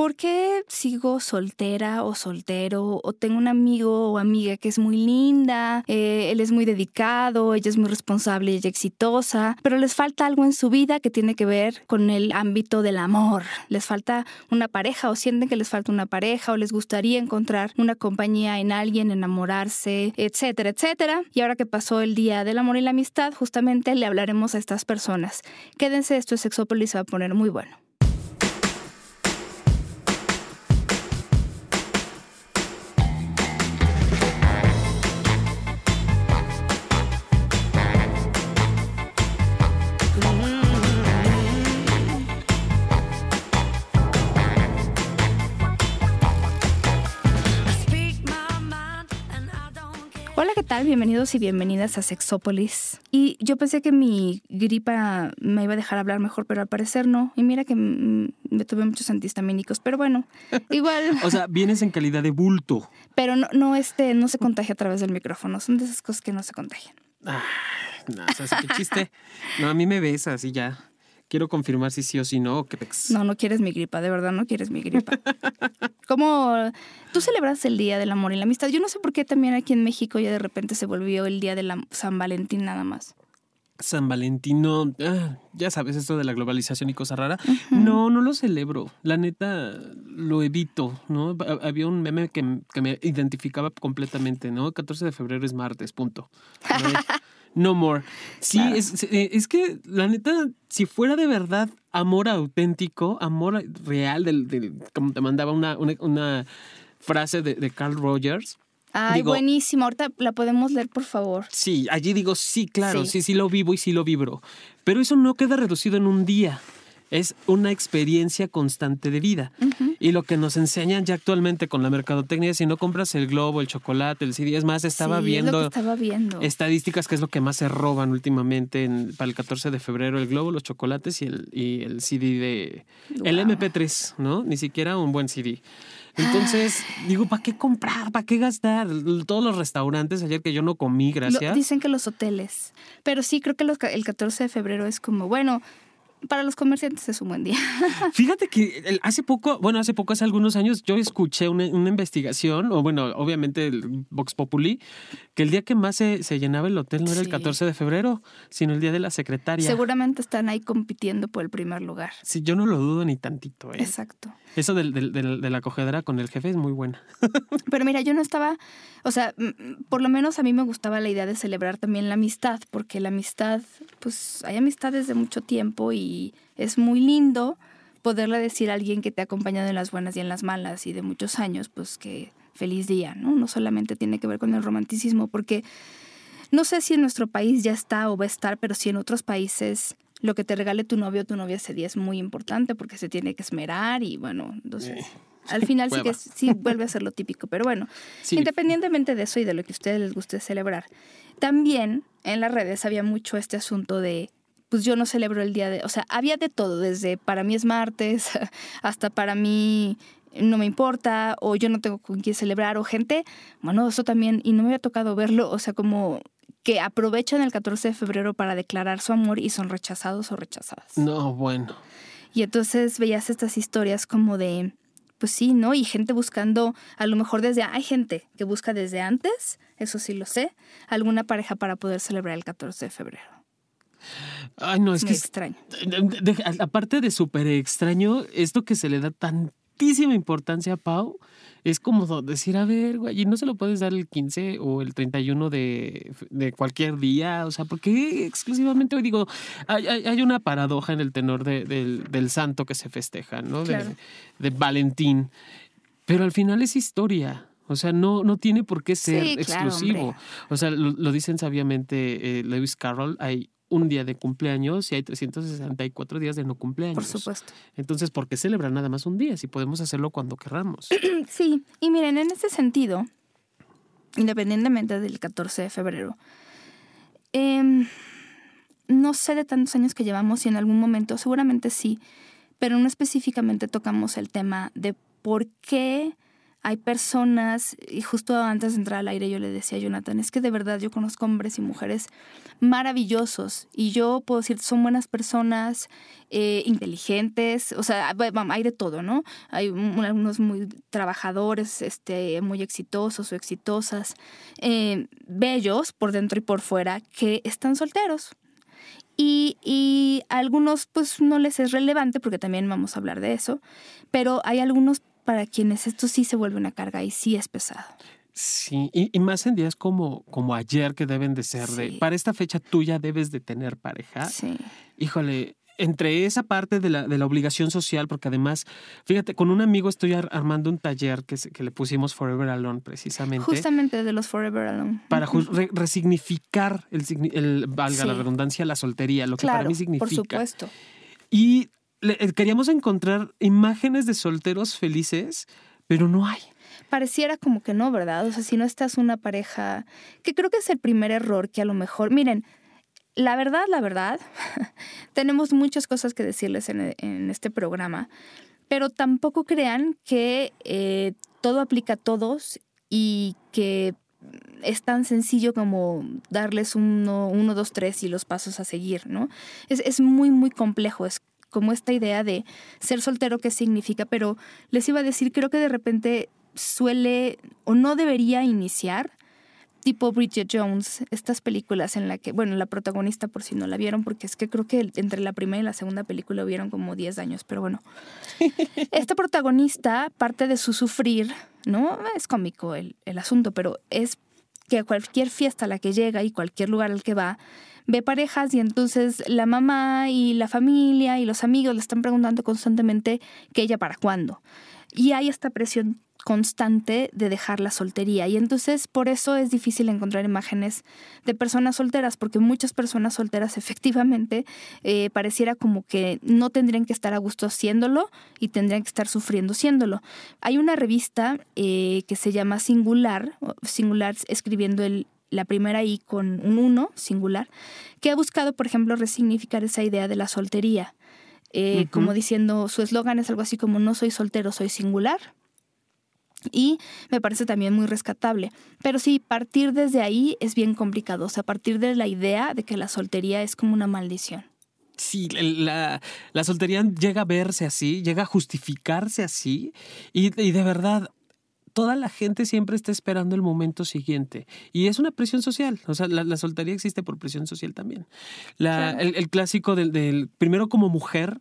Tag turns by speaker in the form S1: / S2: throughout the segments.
S1: ¿por qué sigo soltera o soltero? O tengo un amigo o amiga que es muy linda, eh, él es muy dedicado, ella es muy responsable y exitosa, pero les falta algo en su vida que tiene que ver con el ámbito del amor. Les falta una pareja o sienten que les falta una pareja o les gustaría encontrar una compañía en alguien, enamorarse, etcétera, etcétera. Y ahora que pasó el Día del Amor y la Amistad, justamente le hablaremos a estas personas. Quédense, esto es Sexópolis, se va a poner muy bueno. Tal? Bienvenidos y bienvenidas a Sexópolis. Y yo pensé que mi gripa me iba a dejar hablar mejor, pero al parecer no. Y mira que me tuve muchos antihistamínicos, pero bueno, igual.
S2: o sea, vienes en calidad de bulto.
S1: Pero no, no, este, no se contagia a través del micrófono. Son de esas cosas que no se contagian.
S2: Ah, no, o sea, qué chiste. No, a mí me besas y ya. Quiero confirmar si sí o si no.
S1: No, no quieres mi gripa, de verdad no quieres mi gripa. ¿Cómo tú celebras el Día del Amor y la Amistad? Yo no sé por qué también aquí en México ya de repente se volvió el Día de la San Valentín nada más.
S2: San Valentín, no, ah, ya sabes esto de la globalización y cosa rara. No, no lo celebro. La neta, lo evito, ¿no? Había un meme que, me identificaba completamente, ¿no? 14 de febrero es martes, punto. no more. Sí, es, eh, es, que la neta, si fuera de verdad amor auténtico, amor real, del, como te mandaba una, una, frase de, Carl Rogers.
S1: Ay, buenísimo. Ahorita la podemos leer, por favor.
S2: Sí, allí digo, sí, claro, sí, sí lo vivo y sí lo vibro. Pero eso no queda reducido en un día es una experiencia constante de vida. Y lo que nos enseñan ya actualmente con la mercadotecnia, si no compras el globo, el chocolate, el CD, es más, estaba, viendo,
S1: estaba viendo
S2: estadísticas que es lo que más se roban últimamente para el 14 de febrero, el globo, los chocolates y el, y el CD de... El MP3, ¿no? Ni siquiera un buen CD. Entonces, digo, ¿para qué comprar? ¿Para qué gastar? Todos los restaurantes ayer que yo no comí, gracias.
S1: dicen que los hoteles. Pero sí, creo que el 14 de febrero es como, bueno, para los comerciantes es un buen día.
S2: Fíjate que hace poco, bueno, hace poco, hace algunos años, yo escuché una, investigación, o bueno, obviamente el Vox Populi, que el día que más se, llenaba el hotel no era el 14 de febrero, sino el día de la secretaria.
S1: Seguramente están ahí compitiendo por el primer lugar.
S2: Sí, yo no lo dudo ni tantito. ¿eh?
S1: Exacto.
S2: Eso de la cogedera con el jefe es muy buena.
S1: Pero mira, yo no estaba, o sea, por lo menos a mí me gustaba la idea de celebrar también la amistad, porque la amistad, pues hay amistades de mucho tiempo y es muy lindo poderle decir a alguien que te ha acompañado en las buenas y en las malas y de muchos años, pues que feliz día, ¿no? No solamente tiene que ver con el romanticismo, porque no sé si en nuestro país ya está o va a estar, pero si en otros países lo que te regale tu novio o tu novia ese día es muy importante porque se tiene que esmerar y bueno, entonces... Al final sí que sí vuelve a ser lo típico, pero bueno, independientemente de eso y de lo que a ustedes les guste celebrar, también en las redes había mucho este asunto de pues yo no celebro el día de, o sea, había de todo, desde para mí es martes hasta para mí no me importa o yo no tengo con quién celebrar o gente, bueno, eso también, y no me había tocado verlo, o sea, como que aprovechan el 14 de febrero para declarar su amor y son rechazados o rechazadas.
S2: No, bueno.
S1: Y entonces veías estas historias como de, pues sí, ¿no? Y gente buscando, a lo mejor desde, hay gente que busca desde antes, eso sí lo sé, alguna pareja para poder celebrar el 14 de febrero.
S2: Ay, no, es, que
S1: extraño.
S2: aparte de súper extraño, esto que se le da tantísima importancia Pau, es como decir, a ver, güey, y no se lo puedes dar el 15 o el 31 de, de cualquier día, o sea, porque exclusivamente hoy digo, hay, hay, una paradoja en el tenor de, del, del, santo que se festeja, ¿no? De, de, Valentín, pero al final es historia. O sea, no, no tiene por qué ser exclusivo. o sea, lo, dicen sabiamente eh, Lewis Carroll, hay un día de cumpleaños y hay 364 días de no cumpleaños.
S1: Por supuesto.
S2: Entonces, ¿por qué celebrar nada más un día si podemos hacerlo cuando querramos?
S1: Sí, y miren, en ese sentido, independientemente del 14 de febrero, em, no sé de tantos años que llevamos y en algún momento, seguramente sí, pero no específicamente tocamos el tema de por qué hay personas, y justo antes de entrar al aire yo le decía a Jonathan, es que de verdad yo conozco hombres y mujeres maravillosos y yo puedo decir, son buenas personas, eh, inteligentes, o sea, hay de todo, ¿no? Hay algunos muy trabajadores, este, muy exitosos o exitosas, eh, bellos por dentro y por fuera, que están solteros. Y, y algunos pues no les es relevante porque también vamos a hablar de eso, pero hay algunos para quienes esto sí se vuelve una carga y sí es pesado.
S2: Sí, y, más en días como, como ayer que deben de ser de, para esta fecha tú ya debes de tener pareja.
S1: Sí.
S2: Híjole, entre esa parte de la, de la, obligación social, porque además, fíjate, con un amigo estoy armando un taller que, que le pusimos Forever Alone, precisamente.
S1: Justamente de los Forever Alone.
S2: Para resignificar, el, el valga la redundancia, la soltería, lo que para mí significa.
S1: Por supuesto.
S2: Y eh, queríamos encontrar imágenes de solteros felices, pero no hay.
S1: Pareciera como que no, ¿verdad? O sea, si no estás una pareja, que creo que es el primer error que a lo mejor, miren, la verdad, la verdad, tenemos muchas cosas que decirles en, este programa, pero tampoco crean que eh, todo aplica a todos y que es tan sencillo como darles uno, uno, dos, tres y los pasos a seguir, ¿no? Es, es muy, muy complejo, es como esta idea de ser soltero, qué significa, pero les iba a decir, creo que de repente suele o no debería iniciar tipo Bridget Jones, estas películas en la que, bueno, la protagonista por si no la vieron, porque es que creo que entre la primera y la segunda película hubieron como 10 años, pero bueno. Esta protagonista, parte de su sufrir, ¿no? Es cómico el, el asunto, pero es que a cualquier fiesta a la que llega y cualquier lugar al que va, ve parejas y entonces la mamá y la familia y los amigos le están preguntando constantemente que ella para cuándo. Y hay esta presión constante de dejar la soltería y entonces por eso es difícil encontrar imágenes de personas solteras porque muchas personas solteras efectivamente eh, pareciera como que no tendrían que estar a gusto haciéndolo y tendrían que estar sufriendo haciéndolo. Hay una revista eh, que se llama Singular, Singular escribiendo el la primera I con un uno singular, que ha buscado, por ejemplo, resignificar esa idea de la soltería. Eh, como diciendo, su eslogan es algo así como no soy soltero, soy singular. Y me parece también muy rescatable. Pero sí, partir desde ahí es bien complicado. O sea, partir de la idea de que la soltería es como una maldición.
S2: Sí, la, la soltería llega a verse así, llega a justificarse así. Y, y de verdad, toda la gente siempre está esperando el momento siguiente. Y es una presión social. O sea, la, soltería existe por presión social también. La, el, clásico del, del, primero como mujer,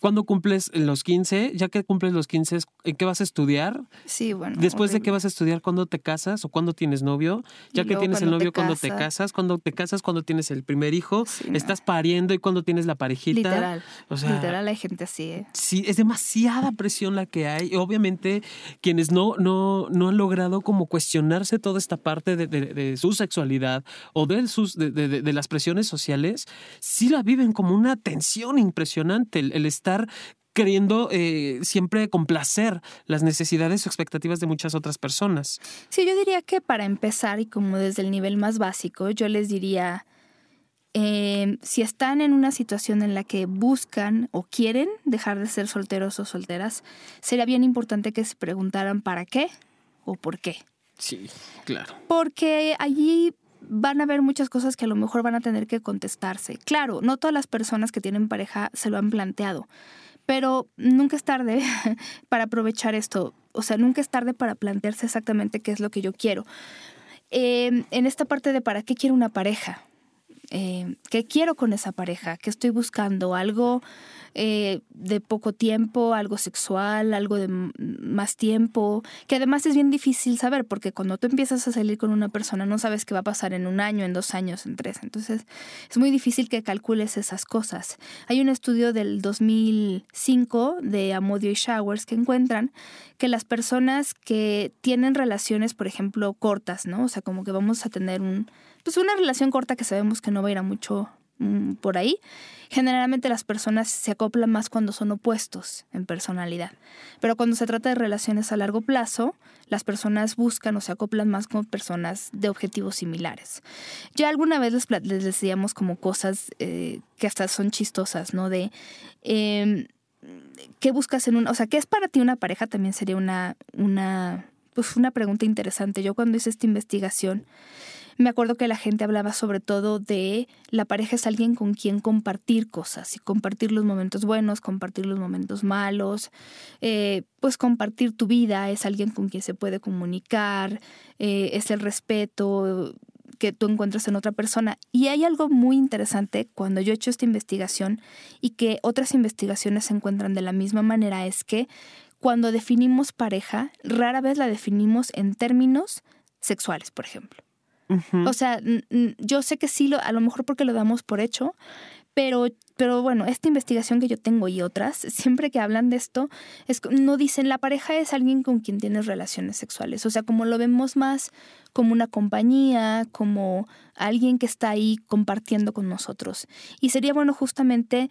S2: cuando cumples los 15? Ya que cumples los 15, ¿en qué vas a estudiar?
S1: Sí, bueno.
S2: Después de qué vas a estudiar, ¿cuándo te casas o cuándo tienes novio? Ya que tienes el novio, ¿cuándo te casas? ¿Cuándo te casas? ¿Cuándo tienes el primer hijo? ¿Estás pariendo y cuándo tienes la parejita?
S1: Literal. O sea, Literal hay gente así. ¿eh?
S2: Sí, es demasiada presión la que hay. Y obviamente, quienes no, no, no han logrado como cuestionarse toda esta parte de, de, su sexualidad o de, sus, de, de, las presiones sociales, sí la viven como una tensión impresionante. el estar queriendo eh, siempre complacer las necesidades o expectativas de muchas otras personas.
S1: Sí, yo diría que para empezar y como desde el nivel más básico, yo les diría, eh, si están en una situación en la que buscan o quieren dejar de ser solteros o solteras, sería bien importante que se preguntaran para qué o por qué.
S2: Sí, claro.
S1: Porque allí van a haber muchas cosas que a lo mejor van a tener que contestarse. Claro, no todas las personas que tienen pareja se lo han planteado, pero nunca es tarde para aprovechar esto. O sea, nunca es tarde para plantearse exactamente qué es lo que yo quiero. Em, en esta parte de para qué quiero una pareja, eh, qué quiero con esa pareja, qué estoy buscando, algo eh, de poco tiempo, algo sexual, algo de más tiempo, que además es bien difícil saber, porque cuando tú empiezas a salir con una persona no sabes qué va a pasar en un año, en dos años, en tres. Entonces es muy difícil que calcules esas cosas. Hay un estudio del 2005 de Amodio y Showers que encuentran que las personas que tienen relaciones, por ejemplo, cortas, ¿no? O sea, como que vamos a tener un, pues una relación corta que sabemos que no va a ir a mucho Mm, por ahí, generalmente las personas se acoplan más cuando son opuestos en personalidad. Pero cuando se trata de relaciones a largo plazo, las personas buscan o se acoplan más con personas de objetivos similares. Ya alguna vez les, les decíamos como cosas eh, que hasta son chistosas, ¿no? De... Em, ¿qué buscas en una, o sea, qué es para ti una pareja? También sería una, una, pues una pregunta interesante. Yo cuando hice esta investigación, me acuerdo que la gente hablaba sobre todo de la pareja es alguien con quien compartir cosas y compartir los momentos buenos, compartir los momentos malos, eh, pues compartir tu vida, es alguien con quien se puede comunicar, eh, es el respeto que tú encuentras en otra persona. Y hay algo muy interesante cuando yo he hecho esta investigación y que otras investigaciones se encuentran de la misma manera, es que cuando definimos pareja, rara vez la definimos en términos sexuales, por ejemplo. O sea, yo sé que sí, lo, a lo mejor porque lo damos por hecho, pero, pero bueno, esta investigación que yo tengo y otras, siempre que hablan de esto, es, no dicen la pareja es alguien con quien tienes relaciones sexuales. O sea, como lo vemos más como una compañía, como alguien que está ahí compartiendo con nosotros. Y sería bueno justamente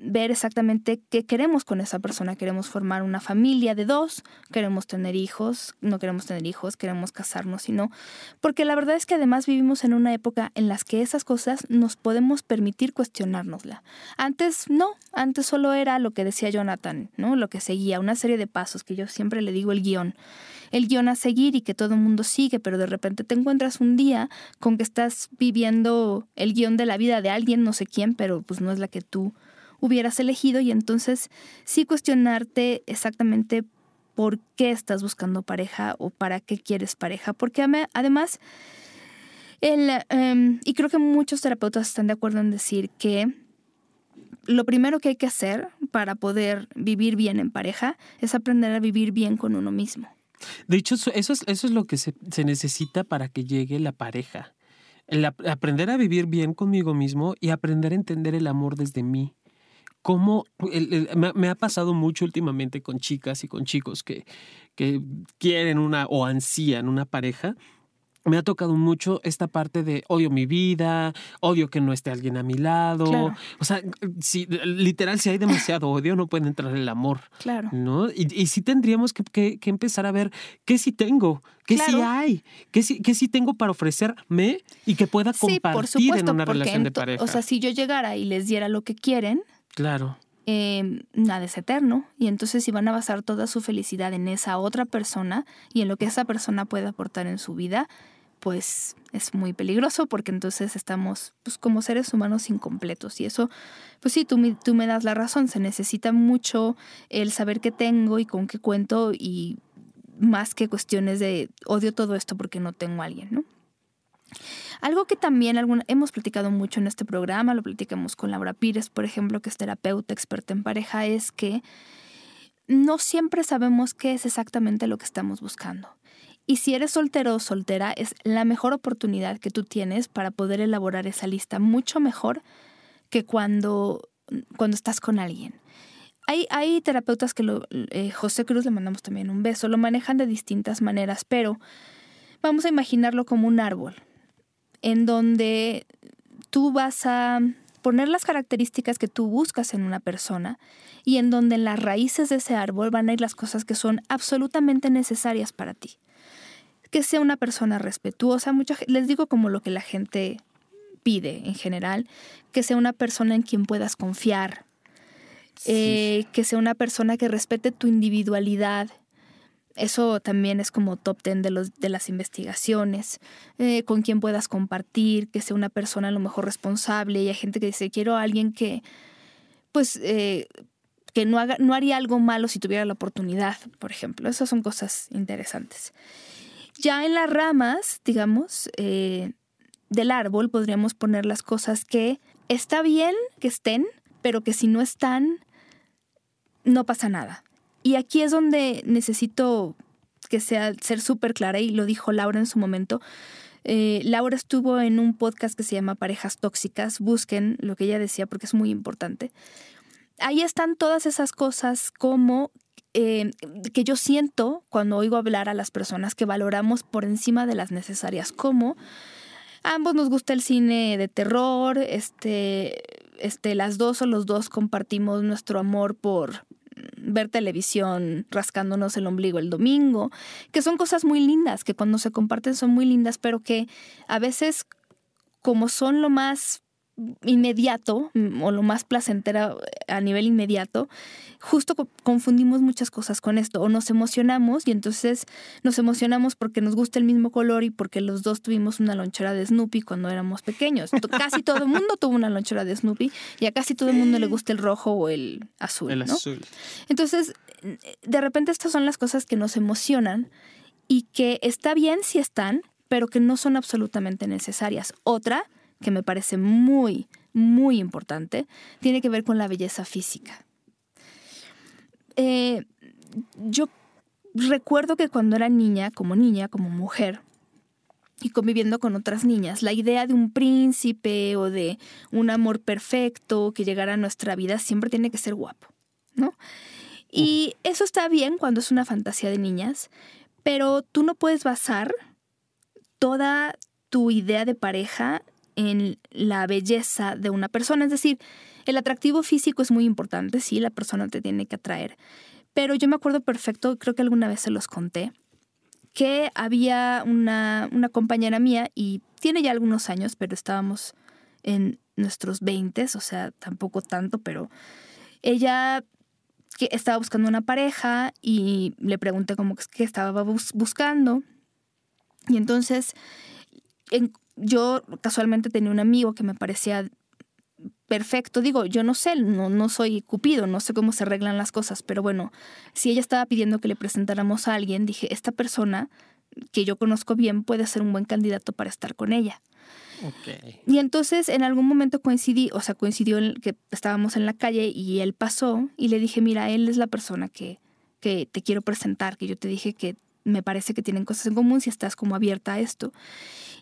S1: ver exactamente qué queremos con esa persona. Queremos formar una familia de dos, queremos tener hijos, no queremos tener hijos, queremos casarnos y no. Porque la verdad es que además vivimos en una época en las que esas cosas nos podemos permitir cuestionárnosla. Antes no, antes solo era lo que decía Jonathan, ¿no? Lo que seguía, una serie de pasos que yo siempre le digo el guion. El guion a seguir y que todo el mundo sigue, pero de repente te encuentras un día con que estás viviendo el guion de la vida de alguien, no sé quién, pero pues no es la que tú hubieras elegido y entonces sí cuestionarte exactamente por qué estás buscando pareja o para qué quieres pareja. Porque además, em, y creo que muchos terapeutas están de acuerdo en decir que lo primero que hay que hacer para poder vivir bien en pareja es aprender a vivir bien con uno mismo.
S2: De hecho, eso es, eso es lo que se, necesita para que llegue la pareja. Aprender a vivir bien conmigo mismo y aprender a entender el amor desde mí cómo me, ha pasado mucho últimamente con chicas y con chicos que, que quieren una o ansían una pareja. Me ha tocado mucho esta parte de odio mi vida, odio que no esté alguien a mi lado. O sea, si, literal, si hay demasiado odio, no puede entrar el amor. Claro. ¿no? Y, y sí tendríamos que, que, empezar a ver qué sí tengo, qué sí hay, qué sí, qué sí tengo para ofrecerme y que pueda compartir en una relación de pareja.
S1: O sea, si yo llegara y les diera lo que quieren,
S2: Claro.
S1: Eh, nada es eterno y entonces si van a basar toda su felicidad en esa otra persona y en lo que esa persona puede aportar en su vida, pues es muy peligroso porque entonces estamos pues, como seres humanos incompletos y eso, pues sí, tú, tú me das la razón, se necesita mucho el saber qué tengo y con qué cuento y más que cuestiones de odio todo esto porque no tengo a alguien, ¿no? Algo que también hemos platicado mucho en este programa, lo platicamos con Laura Pires, por ejemplo, que es terapeuta experta en pareja, es que no siempre sabemos qué es exactamente lo que estamos buscando. Y si eres soltero o soltera, es la mejor oportunidad que tú tienes para poder elaborar esa lista mucho mejor que cuando, cuando estás con alguien. Hay, terapeutas que lo, eh, José Cruz le mandamos también un beso, lo manejan de distintas maneras, pero vamos a imaginarlo como un árbol en donde tú vas a poner las características que tú buscas en una persona y en donde en las raíces de ese árbol van a ir las cosas que son absolutamente necesarias para ti. Que sea una persona respetuosa, mucha, les digo como lo que la gente pide en general, que sea una persona en quien puedas confiar, eh, que sea una persona que respete tu individualidad, eso también es como top ten de, los, de las investigaciones, eh, con quien puedas compartir, que sea una persona a lo mejor responsable y hay gente que dice, quiero a alguien que, pues, eh, que no, haga, no haría algo malo si tuviera la oportunidad, por ejemplo. Esas son cosas interesantes. Ya en las ramas, digamos, eh, del árbol podríamos poner las cosas que está bien que estén, pero que si no están, no pasa nada. Y aquí es donde necesito que sea ser súper clara, y lo dijo Laura en su momento. Eh, Laura estuvo en un podcast que se llama Parejas Tóxicas. Busquen lo que ella decía porque es muy importante. Ahí están todas esas cosas como eh, que yo siento cuando oigo hablar a las personas que valoramos por encima de las necesarias, como ambos nos gusta el cine de terror, este, este, las dos o los dos compartimos nuestro amor por ver televisión rascándonos el ombligo el domingo, que son cosas muy lindas, que cuando se comparten son muy lindas, pero que a veces como son lo más inmediato mm, o lo más placentero a nivel inmediato, justo confundimos muchas cosas con esto o nos emocionamos y entonces nos emocionamos porque nos gusta el mismo color y porque los dos tuvimos una lonchera de Snoopy cuando éramos pequeños. Casi todo el mundo tuvo una lonchera de Snoopy y a casi todo el mundo le gusta el rojo o el azul. El azul. Entonces, de repente estas son las cosas que nos emocionan y que está bien si están, pero que no son absolutamente necesarias. Otra que me parece muy, muy importante, tiene que ver con la belleza física. Eh, yo recuerdo que cuando era niña, como niña, como mujer, y conviviendo con otras niñas, la idea de un príncipe o de un amor perfecto que llegara a nuestra vida siempre tiene que ser guapo, ¿no? Y eso está bien cuando es una fantasía de niñas, pero tú no puedes basar toda tu idea de pareja en la belleza de una persona. Es decir, el atractivo físico es muy importante, sí, la persona te tiene que atraer. Pero yo me acuerdo perfecto, creo que alguna vez se los conté, que había una, una compañera mía y tiene ya algunos años, pero estábamos en nuestros 20, o sea, tampoco tanto, pero ella que estaba buscando una pareja y le pregunté cómo que estaba buscando. Y entonces en, yo casualmente tenía un amigo que me parecía perfecto. Digo, yo no sé, no, no soy Cupido, no sé cómo se arreglan las cosas, pero bueno, si ella estaba pidiendo que le presentáramos a alguien, dije, esta persona que yo conozco bien puede ser un buen candidato para estar con ella. Y entonces en algún momento coincidí, o sea, coincidió en que estábamos en la calle y él pasó y le dije, mira, él es la persona que, que te quiero presentar, que yo te dije que me parece que tienen cosas en común si estás como abierta a esto.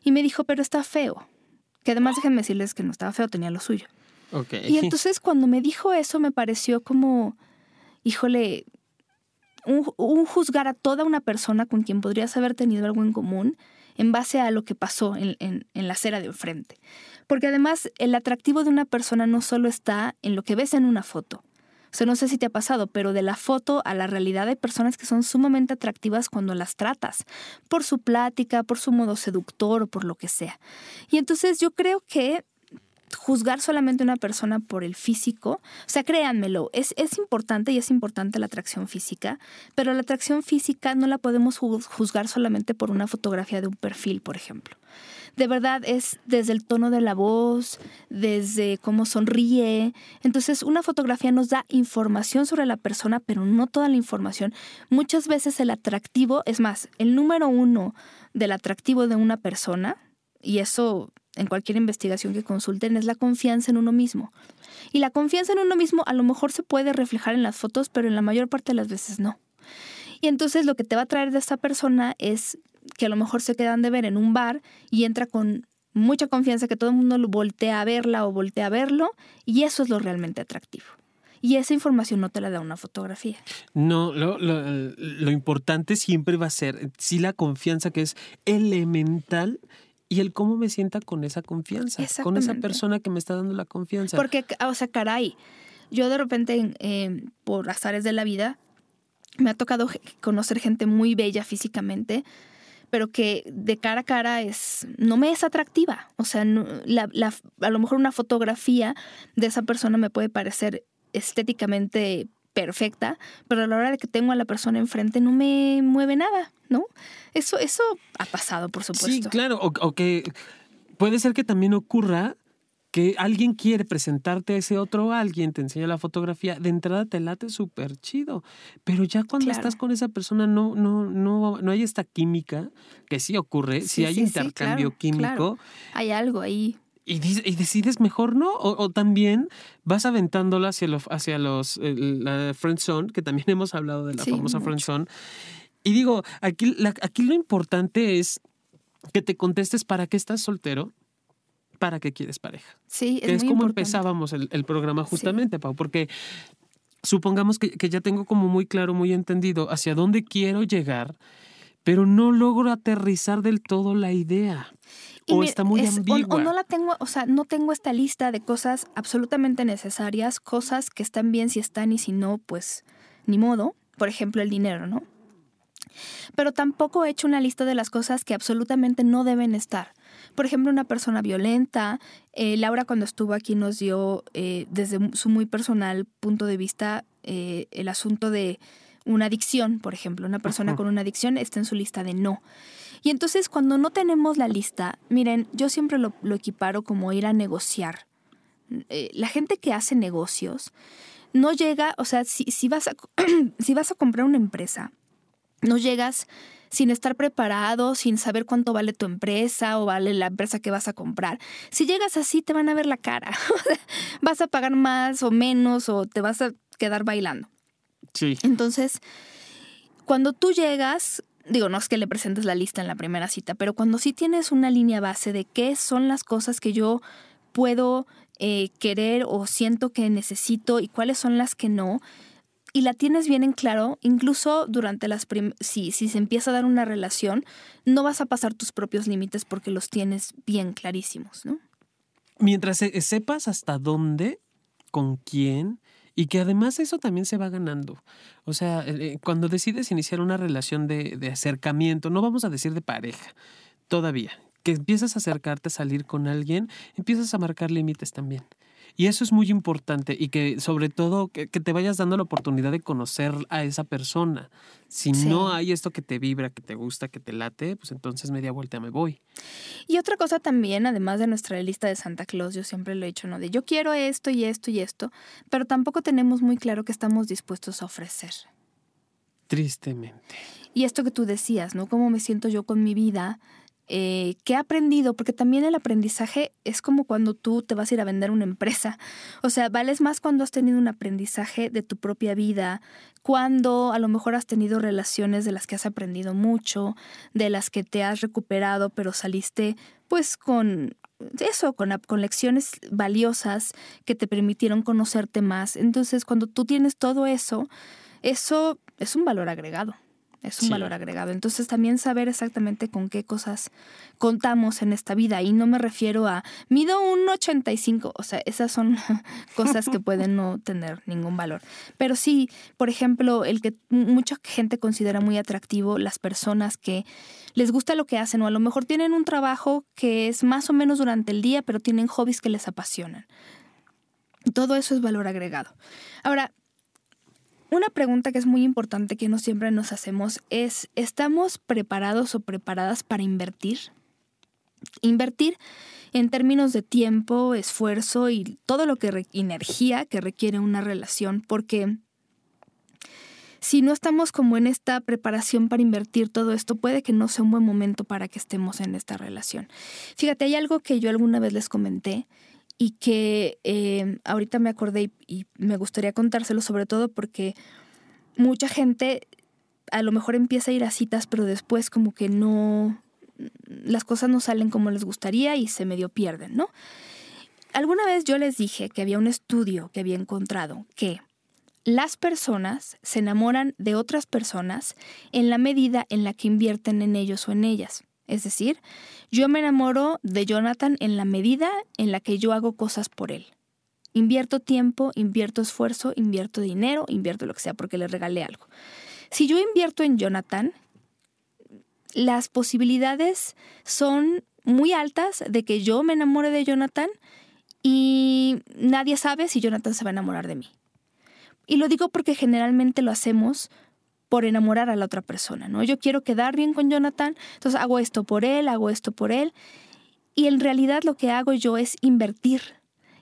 S1: Y me dijo, pero está feo. Que además déjenme decirles que no estaba feo, tenía lo suyo. Y entonces cuando me dijo eso me pareció como, híjole, un, juzgar a toda una persona con quien podrías haber tenido algo en común en base a lo que pasó en, en, en la acera de enfrente. Porque además el atractivo de una persona no solo está en lo que ves en una foto, sea, no sé si te ha pasado, pero de la foto a la realidad hay personas que son sumamente atractivas cuando las tratas, por su plática, por su modo seductor o por lo que sea. Y entonces yo creo que juzgar solamente una persona por el físico, o sea, créanmelo, es, es importante y es importante la atracción física, pero la atracción física no la podemos juzgar solamente por una fotografía de un perfil, por ejemplo de verdad es desde el tono de la voz, desde cómo sonríe. Entonces, una fotografía nos da información sobre la persona, pero no toda la información. Muchas veces el atractivo, es más, el número uno del atractivo de una persona, y eso en cualquier investigación que consulten, es la confianza en uno mismo. Y la confianza en uno mismo a lo mejor se puede reflejar en las fotos, pero en la mayor parte de las veces no. Y entonces lo que te va a traer de esta persona es que a lo mejor se quedan de ver en un bar y entra con mucha confianza que todo el mundo lo voltea a verla o voltea a verlo y eso es lo realmente atractivo. Y esa información no te la da una fotografía.
S2: No, lo, lo, importante siempre va a ser, sí, la confianza que es elemental y el cómo me sienta con esa confianza, con esa persona que me está dando la confianza.
S1: Porque, o sea, caray, yo de repente, eh, por azares de la vida, me ha tocado conocer gente muy bella físicamente, pero que de cara a cara es no me es atractiva. O sea, a lo mejor una fotografía de esa persona me puede parecer estéticamente perfecta, pero a la hora de que tengo a la persona enfrente no me mueve nada, ¿no? Eso, eso ha pasado, por supuesto.
S2: Sí, claro, o que puede ser que también ocurra que alguien quiere presentarte a ese otro alguien, te enseña la fotografía, de entrada te late súper chido, pero ya cuando estás con esa persona no, no, no, no hay esta química, que sí ocurre, si hay intercambio químico.
S1: Hay algo ahí.
S2: Y, decides mejor no, o, también vas aventándola hacia, los, hacia los, la friend zone, que también hemos hablado de la famosa friend zone. Y digo, aquí, aquí lo importante es que te contestes para qué estás soltero, para qué quieres pareja.
S1: Sí,
S2: es, como empezábamos el, programa justamente, Pau, porque supongamos que, ya tengo como muy claro, muy entendido hacia dónde quiero llegar, pero no logro aterrizar del todo la idea. o está muy ambigua.
S1: O, no la tengo, o sea, no tengo esta lista de cosas absolutamente necesarias, cosas que están bien si están y si no, pues ni modo. Por ejemplo, el dinero, ¿no? Pero tampoco he hecho una lista de las cosas que absolutamente no deben estar por ejemplo, una persona violenta. Eh, Laura cuando estuvo aquí nos dio eh, desde su muy personal punto de vista eh, el asunto de una adicción, por ejemplo. Una persona con una adicción está en su lista de no. Y entonces cuando no tenemos la lista, miren, yo siempre lo, equiparo como ir a negociar. la gente que hace negocios no llega, o sea, si, si, vas, a, si vas a comprar una empresa, no llegas sin estar preparado, sin saber cuánto vale tu empresa o vale la empresa que vas a comprar. Si llegas así, te van a ver la cara. vas a pagar más o menos o te vas a quedar bailando.
S2: Sí.
S1: Entonces, cuando tú llegas, digo, no es que le presentes la lista en la primera cita, pero cuando sí tienes una línea base de qué son las cosas que yo puedo eh, querer o siento que necesito y cuáles son las que no, y la tienes bien en claro, incluso durante las si, si se empieza a dar una relación, no vas a pasar tus propios límites porque los tienes bien clarísimos, ¿no?
S2: Mientras sepas hasta dónde, con quién, y que además eso también se va ganando. O sea, eh, eh, cuando decides iniciar una relación de, de acercamiento, no vamos a decir de pareja, todavía, que empiezas a acercarte a salir con alguien, empiezas a marcar límites también. Y eso es muy importante y que sobre todo que, te vayas dando la oportunidad de conocer a esa persona. Si no hay esto que te vibra, que te gusta, que te late, pues entonces media vuelta me voy.
S1: Y otra cosa también, además de nuestra lista de Santa Claus, yo siempre lo he dicho, ¿no? De yo quiero esto y esto y esto, pero tampoco tenemos muy claro qué estamos dispuestos a ofrecer.
S2: Tristemente.
S1: Y esto que tú decías, ¿no? ¿Cómo me siento yo con mi vida? Eh, qué he aprendido, porque también el aprendizaje es como cuando tú te vas a ir a vender una empresa. O sea, vales más cuando has tenido un aprendizaje de tu propia vida, cuando a lo mejor has tenido relaciones de las que has aprendido mucho, de las que te has recuperado, pero saliste pues con eso, con, con lecciones valiosas que te permitieron conocerte más. Entonces, cuando tú tienes todo eso, eso es un valor agregado es un valor agregado. Entonces también saber exactamente con qué cosas contamos en esta vida. Y no me refiero a, mido un 85, o sea, esas son cosas que pueden no tener ningún valor. Pero sí, por ejemplo, el que mucha gente considera muy atractivo las personas que les gusta lo que hacen o a lo mejor tienen un trabajo que es más o menos durante el día, pero tienen hobbies que les apasionan. Todo eso es valor agregado. Ahora, una pregunta que es muy importante que no siempre nos hacemos es, ¿estamos preparados o preparadas para invertir? Invertir en términos de tiempo, esfuerzo y todo lo que energía que requiere una relación, porque si no estamos como en esta preparación para invertir todo esto, puede que no sea un buen momento para que estemos en esta relación. Fíjate, hay algo que yo alguna vez les comenté y que eh, ahorita me acordé y, me gustaría contárselo sobre todo porque mucha gente a lo mejor empieza a ir a citas, pero después como que no, las cosas no salen como les gustaría y se medio pierden, ¿no? Alguna vez yo les dije que había un estudio que había encontrado que las personas se enamoran de otras personas en la medida en la que invierten en ellos o en ellas. Es decir, yo me enamoro de Jonathan en la medida en la que yo hago cosas por él. Invierto tiempo, invierto esfuerzo, invierto dinero, invierto lo que sea porque le regalé algo. Si yo invierto en Jonathan, las posibilidades son muy altas de que yo me enamore de Jonathan y nadie sabe si Jonathan se va a enamorar de mí. Y lo digo porque generalmente lo hacemos por enamorar a la otra persona, ¿no? Yo quiero quedar bien con Jonathan, entonces hago esto por él, hago esto por él, y en realidad lo que hago yo es invertir.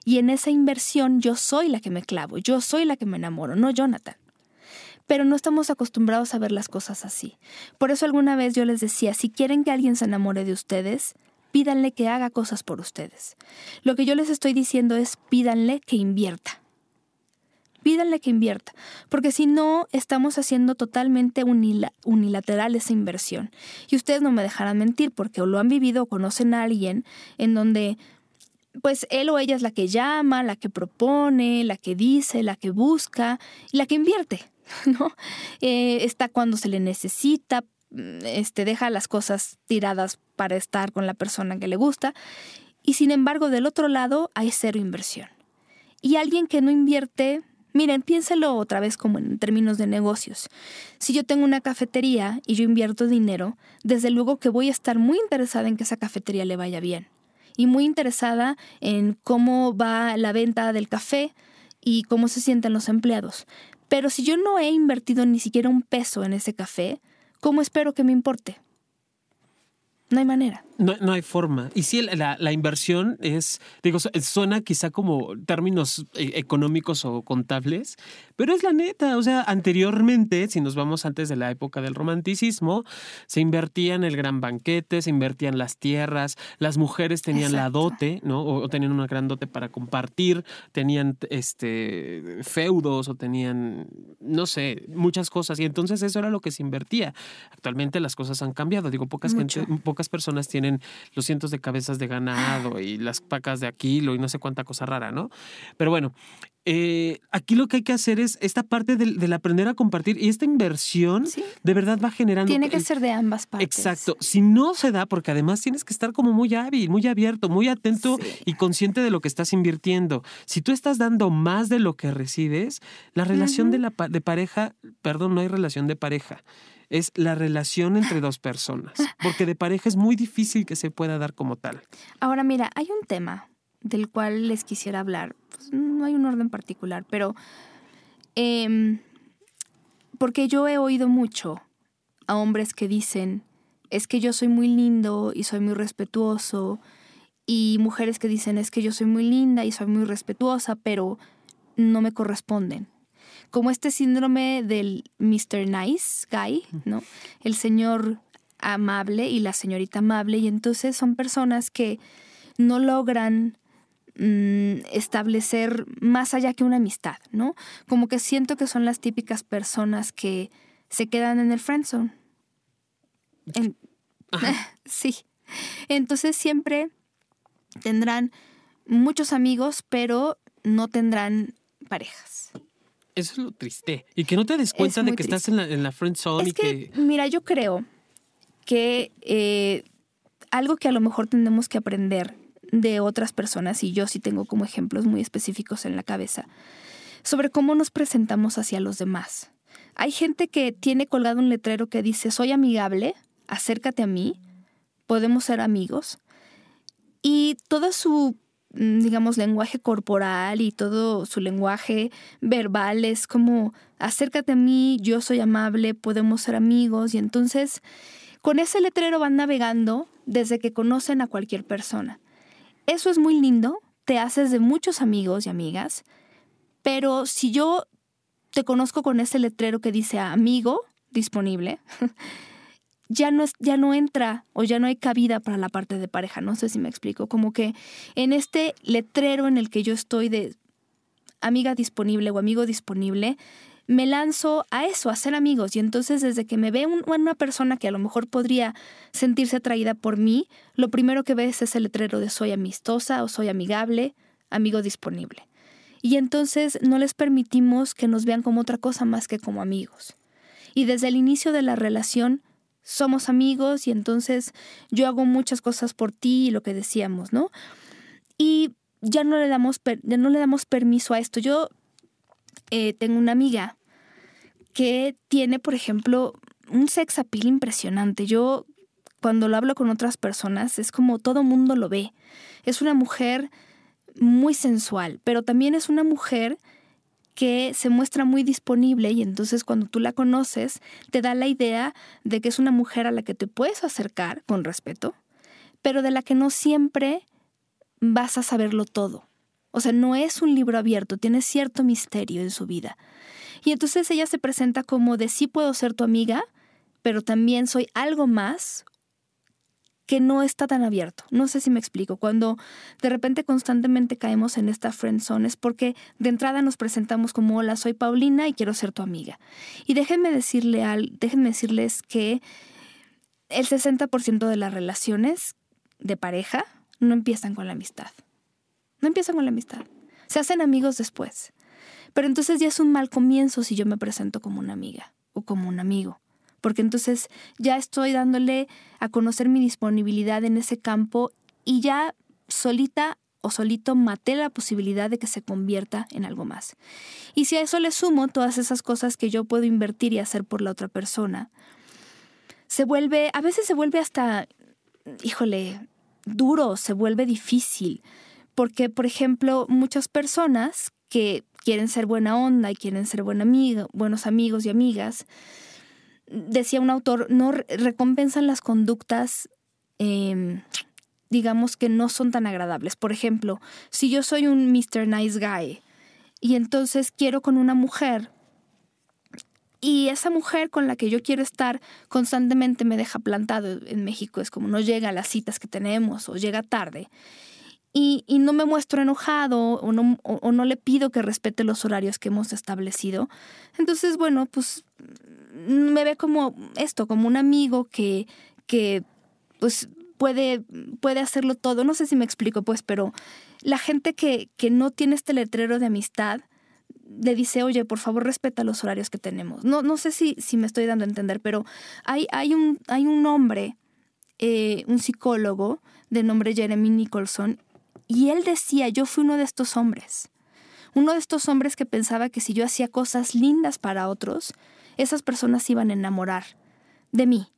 S1: Y en esa inversión yo soy la que me clavo, yo soy la que me enamoro, no Jonathan. Pero no estamos acostumbrados a ver las cosas así. Por eso alguna vez yo les decía, si quieren que alguien se enamore de ustedes, pídanle que haga cosas por ustedes. Lo que yo les estoy diciendo es pídanle que invierta pídanle que invierta, porque si no, estamos haciendo totalmente unilateral esa inversión. Y ustedes no me dejarán mentir, porque o lo han vivido o conocen a alguien en donde pues él o ella es la que llama, la que propone, la que dice, la que busca y la que invierte, ¿no? Eh, está cuando se le necesita, mm, este, deja las cosas tiradas para estar con la persona que le gusta y sin embargo del otro lado hay cero inversión. Y alguien que no invierte Miren, piénselo otra vez como en términos de negocios. Si yo tengo una cafetería y yo invierto dinero, desde luego que voy a estar muy interesada en que esa cafetería le vaya bien. Y muy interesada en cómo va la venta del café y cómo se sienten los empleados. Pero si yo no he invertido ni siquiera un peso en ese café, ¿cómo espero que me importe? No hay manera.
S2: No, no hay forma. Y sí, la, la, inversión es, digo, suena quizá como términos eh, económicos o contables, pero es la neta. O sea, anteriormente, si nos vamos antes de la época del romanticismo, se invertía en el gran banquete, se invertían las tierras, las mujeres tenían la dote, ¿no? O, tenían una gran dote para compartir, tenían este feudos o tenían, no sé, muchas cosas. Y entonces eso era lo que se invertía. Actualmente las cosas han cambiado. Digo, pocas, gente, pocas personas tienen los cientos de cabezas de ganado y las pacas de aquilo y no sé cuánta cosa rara, ¿no? Pero bueno, eh, aquí lo que hay que hacer es esta parte del, aprender a compartir y esta inversión de verdad va generando.
S1: Tiene que ser de ambas partes.
S2: Exacto. Si no se da, porque además tienes que estar como muy hábil, muy abierto, muy atento y consciente de lo que estás invirtiendo. Si tú estás dando más de lo que recibes, la relación de, la, de pareja, perdón, no hay relación de pareja es la relación entre dos personas, porque de pareja es muy difícil que se pueda dar como tal.
S1: Ahora mira, hay un tema del cual les quisiera hablar, pues, no hay un orden particular, pero em, porque yo he oído mucho a hombres que dicen, es que yo soy muy lindo y soy muy respetuoso, y mujeres que dicen, es que yo soy muy linda y soy muy respetuosa, pero no me corresponden como este síndrome del Mr. Nice Guy, ¿no? El señor amable y la señorita amable, y entonces son personas que no logran mm, establecer más allá que una amistad, ¿no? Como que siento que son las típicas personas que se quedan en el friendzone. sí. Entonces siempre tendrán muchos amigos, pero no tendrán parejas.
S2: Eso es lo triste. Y que no te des cuenta de que estás en la, en la friend zone y que,
S1: Mira, yo creo que eh, algo que a lo mejor tenemos que aprender de otras personas, y yo sí tengo como ejemplos muy específicos en la cabeza, sobre cómo nos presentamos hacia los demás. Hay gente que tiene colgado un letrero que dice, soy amigable, acércate a mí, podemos ser amigos. Y toda su digamos, lenguaje corporal y todo su lenguaje verbal es como, acércate a mí, yo soy amable, podemos ser amigos. Y entonces, con ese letrero van navegando desde que conocen a cualquier persona. Eso es muy lindo, te haces de muchos amigos y amigas, pero si yo te conozco con ese letrero que dice amigo disponible, ya no, ya no entra o ya no hay cabida para la parte de pareja. No sé si me explico. Como que en este letrero en el que yo estoy de amiga disponible o amigo disponible, me lanzo a eso, a ser amigos. Y entonces desde que me ve una persona que a lo mejor podría sentirse atraída por mí, lo primero que ve es ese letrero de soy amistosa o soy amigable, amigo disponible. Y entonces no les permitimos que nos vean como otra cosa más que como amigos. Y desde el inicio de la relación somos amigos y entonces yo hago muchas cosas por ti y lo que decíamos, ¿no? Y ya no le damos, no le damos permiso a esto. Yo eh, tengo una amiga que tiene, por ejemplo, un sex appeal impresionante. Yo cuando lo hablo con otras personas es como todo mundo lo ve. Es una mujer muy sensual, pero también es una mujer que se muestra muy disponible y entonces cuando tú la conoces te da la idea de que es una mujer a la que te puedes acercar con respeto, pero de la que no siempre vas a saberlo todo. O sea, no es un libro abierto, tiene cierto misterio en su vida. Y entonces ella se presenta como de sí puedo ser tu amiga, pero también soy algo más, que no está tan abierto. No sé si me explico. Cuando de repente constantemente caemos en esta friend zone es porque de entrada nos presentamos como hola, soy Paulina y quiero ser tu amiga. Y déjenme decirle al, déjenme decirles que el 60% de las relaciones de pareja no empiezan con la amistad. No empiezan con la amistad. Se hacen amigos después. Pero entonces ya es un mal comienzo si yo me presento como una amiga o como un amigo porque entonces ya estoy dándole a conocer mi disponibilidad en ese campo y ya solita o solito maté la posibilidad de que se convierta en algo más. Y si a eso le sumo todas esas cosas que yo puedo invertir y hacer por la otra persona, se vuelve, a veces se vuelve hasta, híjole, duro, se vuelve difícil. Porque, por ejemplo, muchas personas que quieren ser buena onda y quieren ser buena amiga, buenos amigos y amigas, decía un autor, no recompensan las conductas, em, digamos que no son tan agradables. Por ejemplo, si yo soy un Mr. Nice Guy y entonces quiero con una mujer y esa mujer con la que yo quiero estar constantemente me deja plantado en México, es como no llega a las citas que tenemos o llega tarde y, no me muestro enojado o no, o, no le pido que respete los horarios que hemos establecido. Entonces, bueno, pues me ve como esto, como un amigo que, que pues puede, puede hacerlo todo. No sé si me explico, pues, pero la gente que, que no tiene este letrero de amistad le dice, oye, por favor, respeta los horarios que tenemos. No, no sé si, si me estoy dando a entender, pero hay, hay, un, hay un hombre, eh, un psicólogo de nombre Jeremy Nicholson, y él decía, yo fui uno de estos hombres. Uno de estos hombres que pensaba que si yo hacía cosas lindas para otros, esas personas iban a enamorar de mí.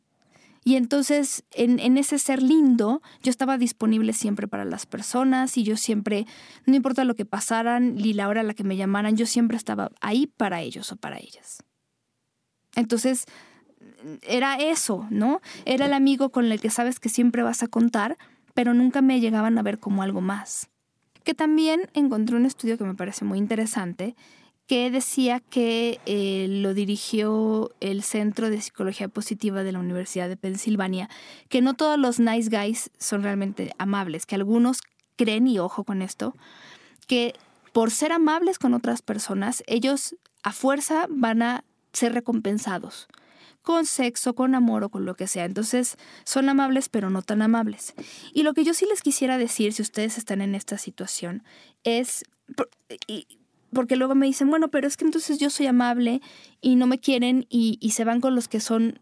S1: Y entonces, en, ese ser lindo, yo estaba disponible siempre para las personas y yo siempre, no importa lo que pasaran ni la hora a la que me llamaran, yo siempre estaba ahí para ellos o para ellas. Entonces, era eso, ¿no? Era el amigo con el que sabes que siempre vas a contar, pero nunca me llegaban a ver como algo más. Que también encontré un estudio que me parece muy interesante, que decía que eh, lo dirigió el Centro de Psicología Positiva de la Universidad de Pensilvania, que no todos los nice guys son realmente amables, que algunos creen, y ojo con esto, que por ser amables con otras personas, ellos a fuerza van a ser recompensados con sexo, con amor o con lo que sea. Entonces son amables pero no tan amables. Y lo que yo sí les quisiera decir, si ustedes están en esta situación, es, porque luego me dicen, bueno, pero es que entonces yo soy amable y no me quieren y, y se van con los que son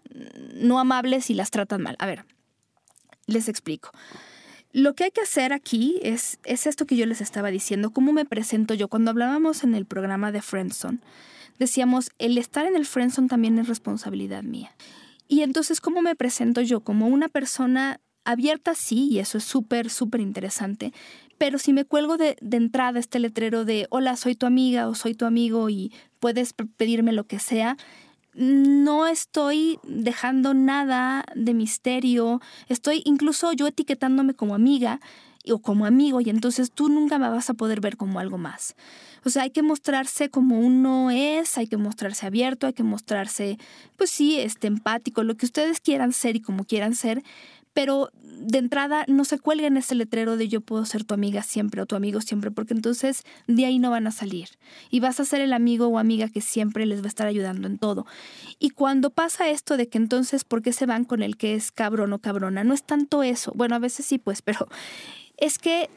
S1: no amables y las tratan mal. A ver, les explico. Lo que hay que hacer aquí es, es esto que yo les estaba diciendo, cómo me presento yo. Cuando hablábamos en el programa de Friendzone, decíamos, el estar en el friendzone también es responsabilidad mía. Y entonces, ¿cómo me presento yo? Como una persona abierta, sí, y eso es súper, súper interesante, pero si me cuelgo de, entrada este letrero de, hola, soy tu amiga o soy tu amigo y puedes pedirme lo que sea, no estoy dejando nada de misterio, estoy incluso yo etiquetándome como amiga o como amigo y entonces tú nunca me vas a poder ver como algo más. O sea, hay que mostrarse como uno es, hay que mostrarse abierto, hay que mostrarse, pues sí, este, empático, lo que ustedes quieran ser y como quieran ser, pero de entrada no se cuelguen ese letrero de yo puedo ser tu amiga siempre o tu amigo siempre, porque entonces de ahí no van a salir. Y vas a ser el amigo o amiga que siempre les va a estar ayudando en todo. Y cuando pasa esto de que entonces, ¿por qué se van con el que es cabrón o cabrona? No es tanto eso. Bueno, a veces sí, pues, pero es que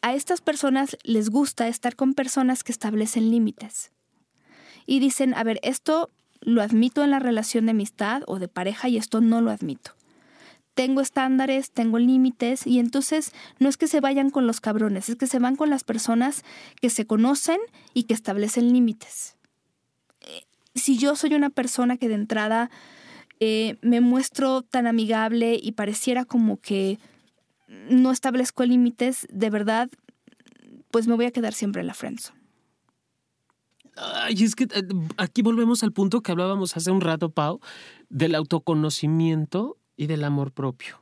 S1: a estas personas les gusta estar con personas que establecen límites. Y dicen, a ver, esto lo admito en la relación de amistad o de pareja y esto no lo admito. Tengo estándares, tengo límites y entonces no es que se vayan con los cabrones, es que se van con las personas que se conocen y que establecen límites. Eh, si yo soy una persona que de entrada eh, me muestro tan amigable y pareciera como que no establezco límites, de verdad, pues me voy a quedar siempre en la friendzone.
S2: Ay, es que eh, aquí volvemos al punto que hablábamos hace un rato, Pau, del autoconocimiento y del amor propio.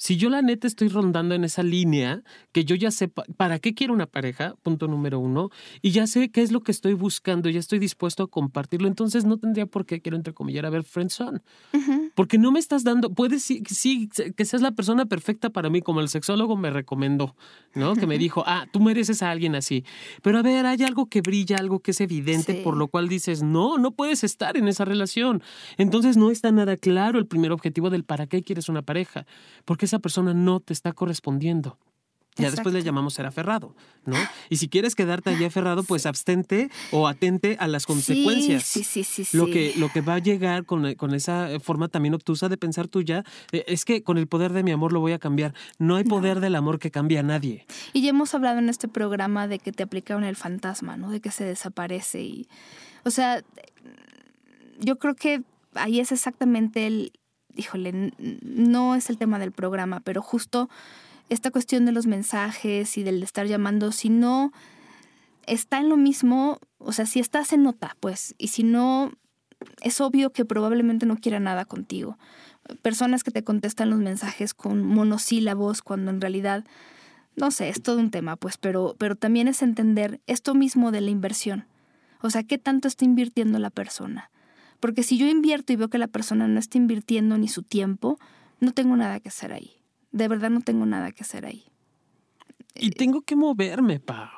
S2: Si yo la neta estoy rondando en esa línea, que yo ya sé para qué quiero una pareja, punto número uno, y ya sé qué es lo que estoy buscando, ya estoy dispuesto a compartirlo, entonces no tendría por qué, quiero entrecomillar, a ver, friendzone. Porque no me estás dando, puedes sí, sí, que seas la persona perfecta para mí, como el sexólogo me recomendó, ¿no? Que me dijo, ah, tú mereces a alguien así. Pero a ver, hay algo que brilla, algo que es evidente, por lo cual dices, no, no puedes estar en esa relación. Entonces no está nada claro el primer objetivo del para qué quieres una pareja. Porque esa persona no te está correspondiendo. Ya después le llamamos ser aferrado, ¿no? Y si quieres quedarte allí aferrado, pues abstente o atente a las consecuencias.
S1: Sí, sí, sí, sí.
S2: Lo que, lo que va a llegar con, con, esa forma también obtusa de pensar tuya eh, es que con el poder de mi amor lo voy a cambiar. No hay poder del amor que cambie a nadie.
S1: Y ya hemos hablado en este programa de que te aplicaron el fantasma, ¿no? De que se desaparece y... O sea, yo creo que ahí es exactamente el... Híjole, no es el tema del programa, pero justo esta cuestión de los mensajes y del estar llamando, si no está en lo mismo, o sea, si estás en nota, pues, y si no, es obvio que probablemente no quiera nada contigo. Personas que te contestan los mensajes con monosílabos cuando en realidad, no sé, es todo un tema, pues, pero, pero también es entender esto mismo de la inversión. O sea, ¿qué tanto está invirtiendo la persona? Porque si yo invierto y veo que la persona no está invirtiendo ni su tiempo, no tengo nada que hacer ahí de verdad no tengo nada que hacer ahí.
S2: Y eh, tengo que moverme, Pau.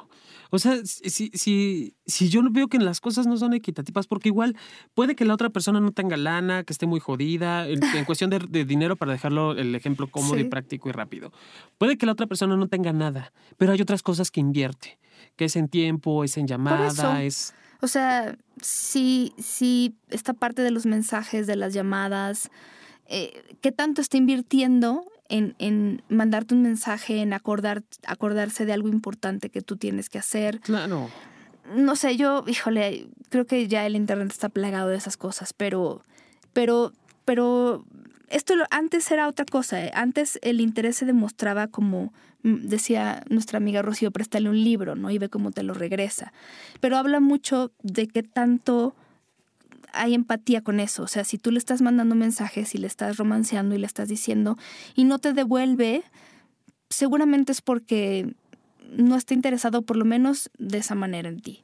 S2: O sea, si, si, si yo veo que las cosas no son equitativas, porque igual puede que la otra persona no tenga lana, que esté muy jodida, en, cuestión de, dinero, para dejarlo el ejemplo cómodo y práctico y rápido. Puede que la otra persona no tenga nada, pero hay otras cosas que invierte, que es en tiempo, es en llamada, es...
S1: O sea, si, si esta parte de los mensajes, de las llamadas, eh, ¿qué tanto está invirtiendo en, mandarte un mensaje, en acordar, acordarse de algo importante que tú tienes que hacer.
S2: Claro.
S1: No sé, yo, híjole, creo que ya el internet está plagado de esas cosas, pero, pero, pero esto antes era otra cosa. ¿eh? Antes el interés se demostraba como mm, decía nuestra amiga Rocío, préstale un libro, ¿no? Y ve cómo te lo regresa. Pero habla mucho de qué tanto hay empatía con eso. O sea, si tú le estás mandando mensajes y le estás romanceando y le estás diciendo y no te devuelve, seguramente es porque no está interesado por lo menos de esa manera en ti.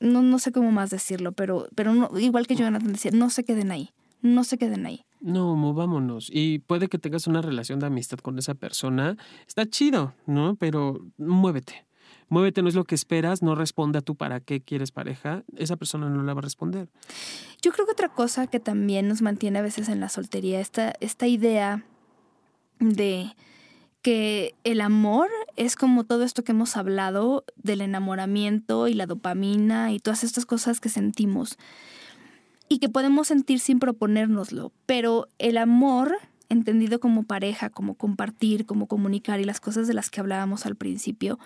S1: No, no sé cómo más decirlo, pero, pero no, igual que Jonathan decía, no se queden ahí, no se queden ahí.
S2: No, movámonos. Y puede que tengas una relación de amistad con esa persona. Está chido, ¿no? Pero muévete muévete, no es lo que esperas, no responde a tú para qué quieres pareja, esa persona no la va a responder.
S1: Yo creo que otra cosa que también nos mantiene a veces en la soltería, esta, esta idea de que el amor es como todo esto que hemos hablado del enamoramiento y la dopamina y todas estas cosas que sentimos y que podemos sentir sin proponérnoslo, pero el amor entendido como pareja, como compartir, como comunicar y las cosas de las que hablábamos al principio,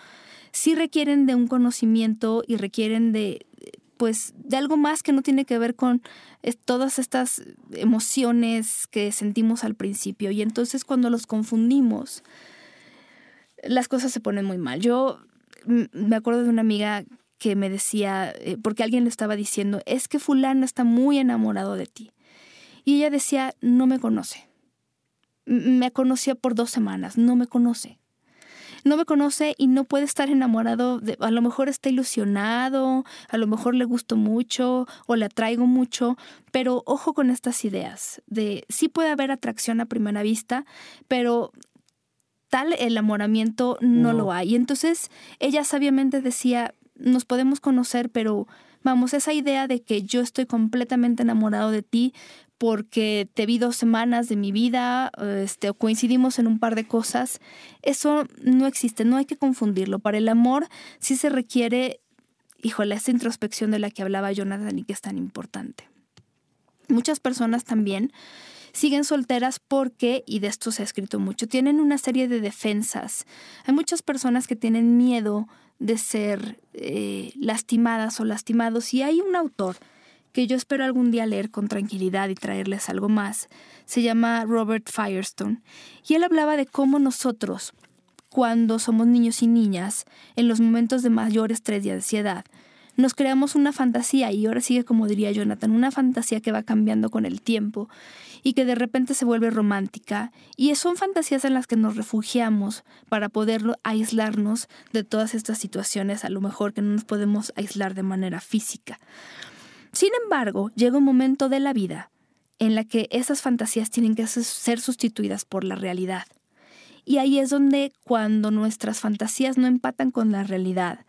S1: sí requieren de un conocimiento y requieren de pues de algo más que no tiene que ver con todas estas emociones que sentimos al principio y entonces cuando los confundimos las cosas se ponen muy mal. Yo me acuerdo de una amiga que me decía, eh, porque alguien le estaba diciendo, es que fulano está muy enamorado de ti. Y ella decía, no me conoce. Me conocía por dos semanas, no me conoce no me conoce y no puede estar enamorado, de, a lo mejor está ilusionado, a lo mejor le gusto mucho o le atraigo mucho, pero ojo con estas ideas de sí puede haber atracción a primera vista, pero tal el enamoramiento no, lo hay. Entonces ella sabiamente decía, nos podemos conocer, pero vamos, esa idea de que yo estoy completamente enamorado de ti porque te vi dos semanas de mi vida, este, coincidimos en un par de cosas, eso no existe, no hay que confundirlo. Para el amor sí se requiere, híjole, esa introspección de la que hablaba Jonathan y que es tan importante. Muchas personas también siguen solteras porque, y de esto se ha escrito mucho, tienen una serie de defensas. Hay muchas personas que tienen miedo de ser eh, lastimadas o lastimados y hay un autor que yo espero algún día leer con tranquilidad y traerles algo más. Se llama Robert Firestone. Y él hablaba de cómo nosotros, cuando somos niños y niñas, en los momentos de mayor estrés y ansiedad, nos creamos una fantasía, y ahora sigue como diría Jonathan, una fantasía que va cambiando con el tiempo y que de repente se vuelve romántica, y son fantasías en las que nos refugiamos para poder aislarnos de todas estas situaciones, a lo mejor que no nos podemos aislar de manera física. Sin embargo, llega un momento de la vida en la que esas fantasías tienen que ser sustituidas por la realidad. Y ahí es donde cuando nuestras fantasías no empatan con la realidad,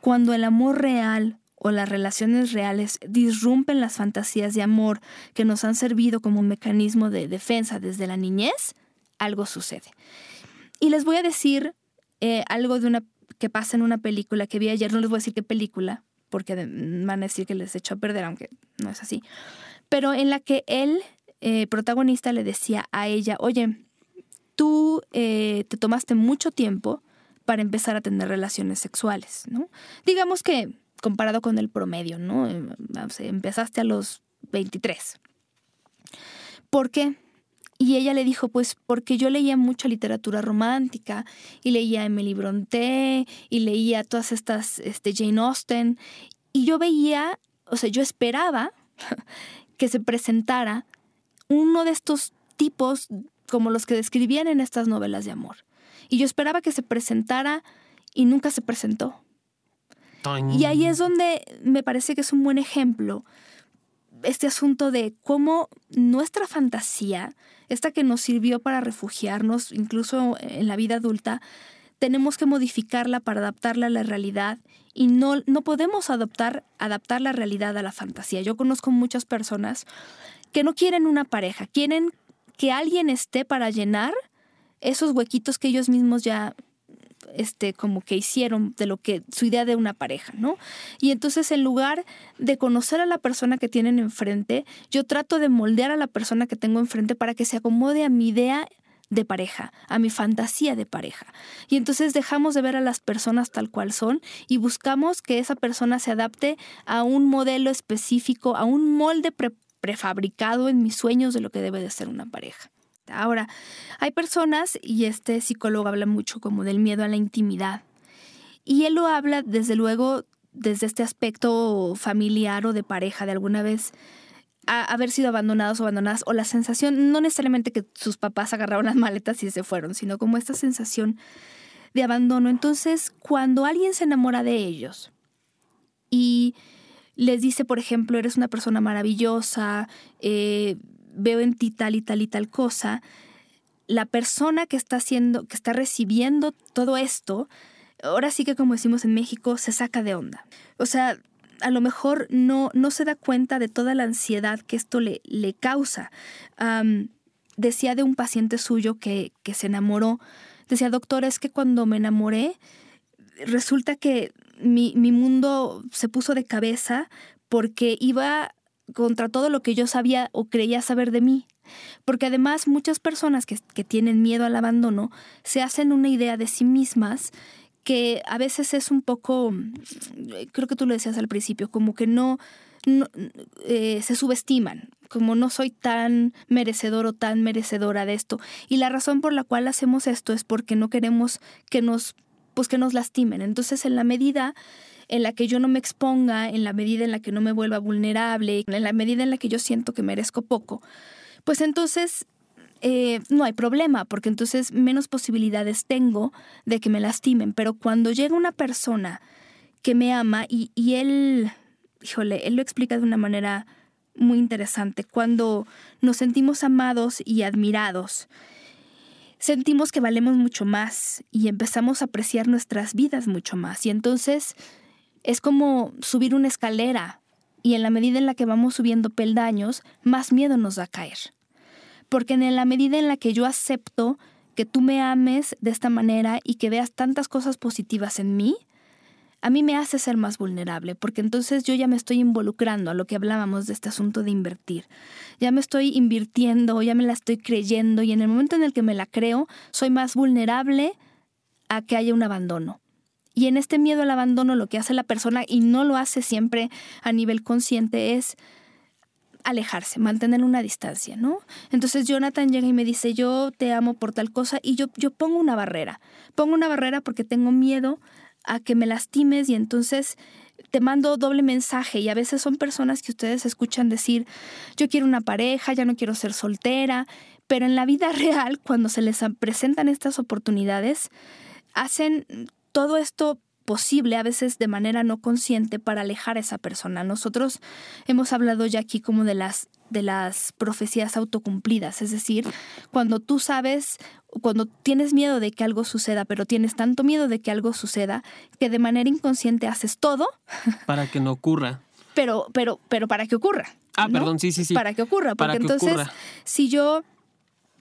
S1: cuando el amor real o las relaciones reales disrumpen las fantasías de amor que nos han servido como un mecanismo de defensa desde la niñez, algo sucede. Y les voy a decir eh, algo de una que pasa en una película que vi ayer, no les voy a decir qué película, porque van a decir que les echó a perder, aunque no es así, pero en la que el eh, protagonista le decía a ella, oye, tú eh, te tomaste mucho tiempo para empezar a tener relaciones sexuales, ¿no? Digamos que comparado con el promedio, ¿no? Empezaste a los 23. ¿Por qué? Y ella le dijo, pues porque yo leía mucha literatura romántica y leía Emily Bronte y leía todas estas, este, Jane Austen, y yo veía, o sea, yo esperaba que se presentara uno de estos tipos como los que describían en estas novelas de amor. Y yo esperaba que se presentara y nunca se presentó. Y ahí es donde me parece que es un buen ejemplo este asunto de cómo nuestra fantasía esta que nos sirvió para refugiarnos, incluso en la vida adulta, tenemos que modificarla para adaptarla a la realidad y no, no podemos adoptar, adaptar la realidad a la fantasía. Yo conozco muchas personas que no quieren una pareja, quieren que alguien esté para llenar esos huequitos que ellos mismos ya este, como que hicieron de lo que su idea de una pareja, ¿no? Y entonces en lugar de conocer a la persona que tienen enfrente, yo trato de moldear a la persona que tengo enfrente para que se acomode a mi idea de pareja, a mi fantasía de pareja. Y entonces dejamos de ver a las personas tal cual son y buscamos que esa persona se adapte a un modelo específico, a un molde prefabricado en mis sueños de lo que debe de ser una pareja. Ahora, hay personas, y este psicólogo habla mucho como del miedo a la intimidad, y él lo habla desde luego desde este aspecto familiar o de pareja, de alguna vez haber sido abandonados o abandonadas, o la sensación, no necesariamente que sus papás agarraron las maletas y se fueron, sino como esta sensación de abandono. Entonces, cuando alguien se enamora de ellos y les dice, por ejemplo, eres una persona maravillosa, eh, veo en ti tal y tal y tal cosa, la persona que está haciendo, que está recibiendo todo esto, ahora sí que como decimos en México, se saca de onda. O sea, a lo mejor no, no se da cuenta de toda la ansiedad que esto le, le causa. decía de un paciente suyo que, que se enamoró, decía, doctor, es que cuando me enamoré, resulta que mi, mi mundo se puso de cabeza porque iba contra todo lo que yo sabía o creía saber de mí. Porque además muchas personas que, tienen miedo al abandono se hacen una idea de sí mismas que a veces es un poco, creo que tú lo decías al principio, como que no, eh, se subestiman, como no soy tan merecedor o tan merecedora de esto. Y la razón por la cual hacemos esto es porque no queremos que nos, pues que nos lastimen. Entonces, en la medida en la que yo no me exponga, en la medida en la que no me vuelva vulnerable, en la medida en la que yo siento que merezco poco, pues entonces eh, no hay problema, porque entonces menos posibilidades tengo de que me lastimen. Pero cuando llega una persona que me ama y, y él, híjole, él lo explica de una manera muy interesante, cuando nos sentimos amados y admirados, sentimos que valemos mucho más y empezamos a apreciar nuestras vidas mucho más. Y entonces es como subir una escalera y en la medida en la que vamos subiendo peldaños, más miedo nos da caer. Porque en la medida en la que yo acepto que tú me ames de esta manera y que veas tantas cosas positivas en mí, a mí me hace ser más vulnerable, porque entonces yo ya me estoy involucrando a lo que hablábamos de este asunto de invertir. Ya me estoy invirtiendo, ya me la estoy creyendo y en el momento en el que me la creo, soy más vulnerable a que haya un abandono. Y en este miedo al abandono lo que hace la persona, y no lo hace siempre a nivel consciente, es alejarse, mantener una distancia, ¿no? Entonces Jonathan llega y me dice, yo te amo por tal cosa, y yo, yo pongo una barrera. Pongo una barrera porque tengo miedo a que me lastimes y entonces te mando doble mensaje y a veces son personas que ustedes escuchan decir, yo quiero una pareja, ya no quiero ser soltera, pero en la vida real, cuando se les presentan estas oportunidades, hacen todo esto posible, a veces de manera no consciente, para alejar a esa persona. Nosotros hemos hablado ya aquí como de las, de las profecías autocumplidas, es decir, cuando tú sabes, cuando tienes miedo de que algo suceda, pero tienes tanto miedo de que algo suceda, que de manera inconsciente haces todo.
S2: Para que no ocurra.
S1: Pero, pero, pero para que ocurra.
S2: Ah, perdón, sí, sí, sí.
S1: Para que ocurra, porque entonces, si yo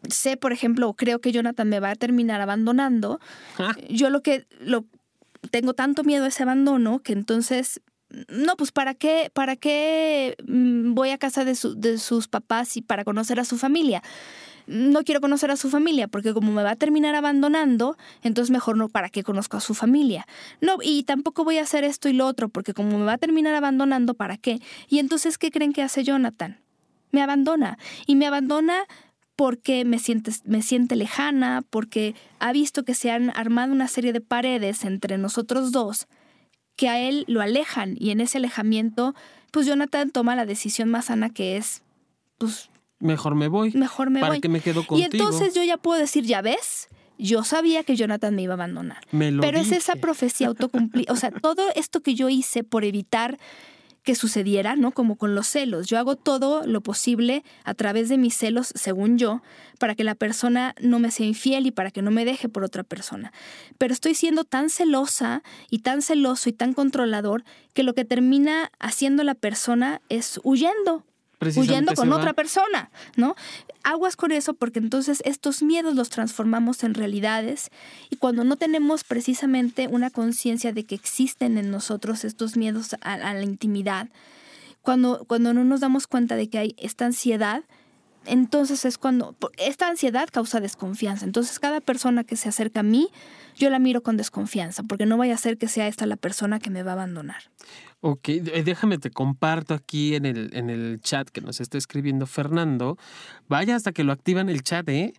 S1: sé, por ejemplo, o creo que Jonathan me va a terminar abandonando,
S2: Ah.
S1: yo lo que lo tengo tanto miedo a ese abandono que entonces no, pues ¿para qué, para qué mm, voy a casa de, su- de sus papás y para conocer a su familia? No quiero conocer a su familia porque como me va a terminar abandonando, entonces mejor no para qué conozco a su familia. No, y tampoco voy a hacer esto y lo otro porque como me va a terminar abandonando, ¿para qué? Y entonces, ¿qué creen que hace Jonathan? Me abandona. Y me abandona porque me siente, me siente lejana, porque ha visto que se han armado una serie de paredes entre nosotros dos que a él lo alejan y en ese alejamiento, pues Jonathan toma la decisión más sana que es, pues
S2: Mejor me voy.
S1: mejor me
S2: ¿Para
S1: voy.
S2: qué me quedo
S1: y
S2: contigo?
S1: entonces yo ya puedo decir, ya ves, yo sabía que Jonathan me iba a abandonar.
S2: Me lo
S1: Pero es esa profecía autocumplida. O sea, todo esto que yo hice por evitar que sucediera, ¿no? Como con los celos. Yo hago todo lo posible a través de mis celos, según yo, para que la persona no me sea infiel y para que no me deje por otra persona. Pero estoy siendo tan celosa y tan celoso y tan controlador que lo que termina haciendo la persona es huyendo. Huyendo con
S2: va.
S1: otra persona, ¿no? Aguas con eso porque entonces estos miedos los transformamos en realidades y cuando no tenemos precisamente una conciencia de que existen en nosotros estos miedos a, a la intimidad, cuando, cuando no nos damos cuenta de que hay esta ansiedad, entonces es cuando esta ansiedad causa desconfianza. Entonces cada persona que se acerca a mí, yo la miro con desconfianza porque no vaya a ser que sea esta la persona que me va a abandonar.
S2: Ok, eh, déjame te comparto aquí en el, en el chat que nos está escribiendo Fernando. Vaya hasta que lo activan el chat, ¿eh?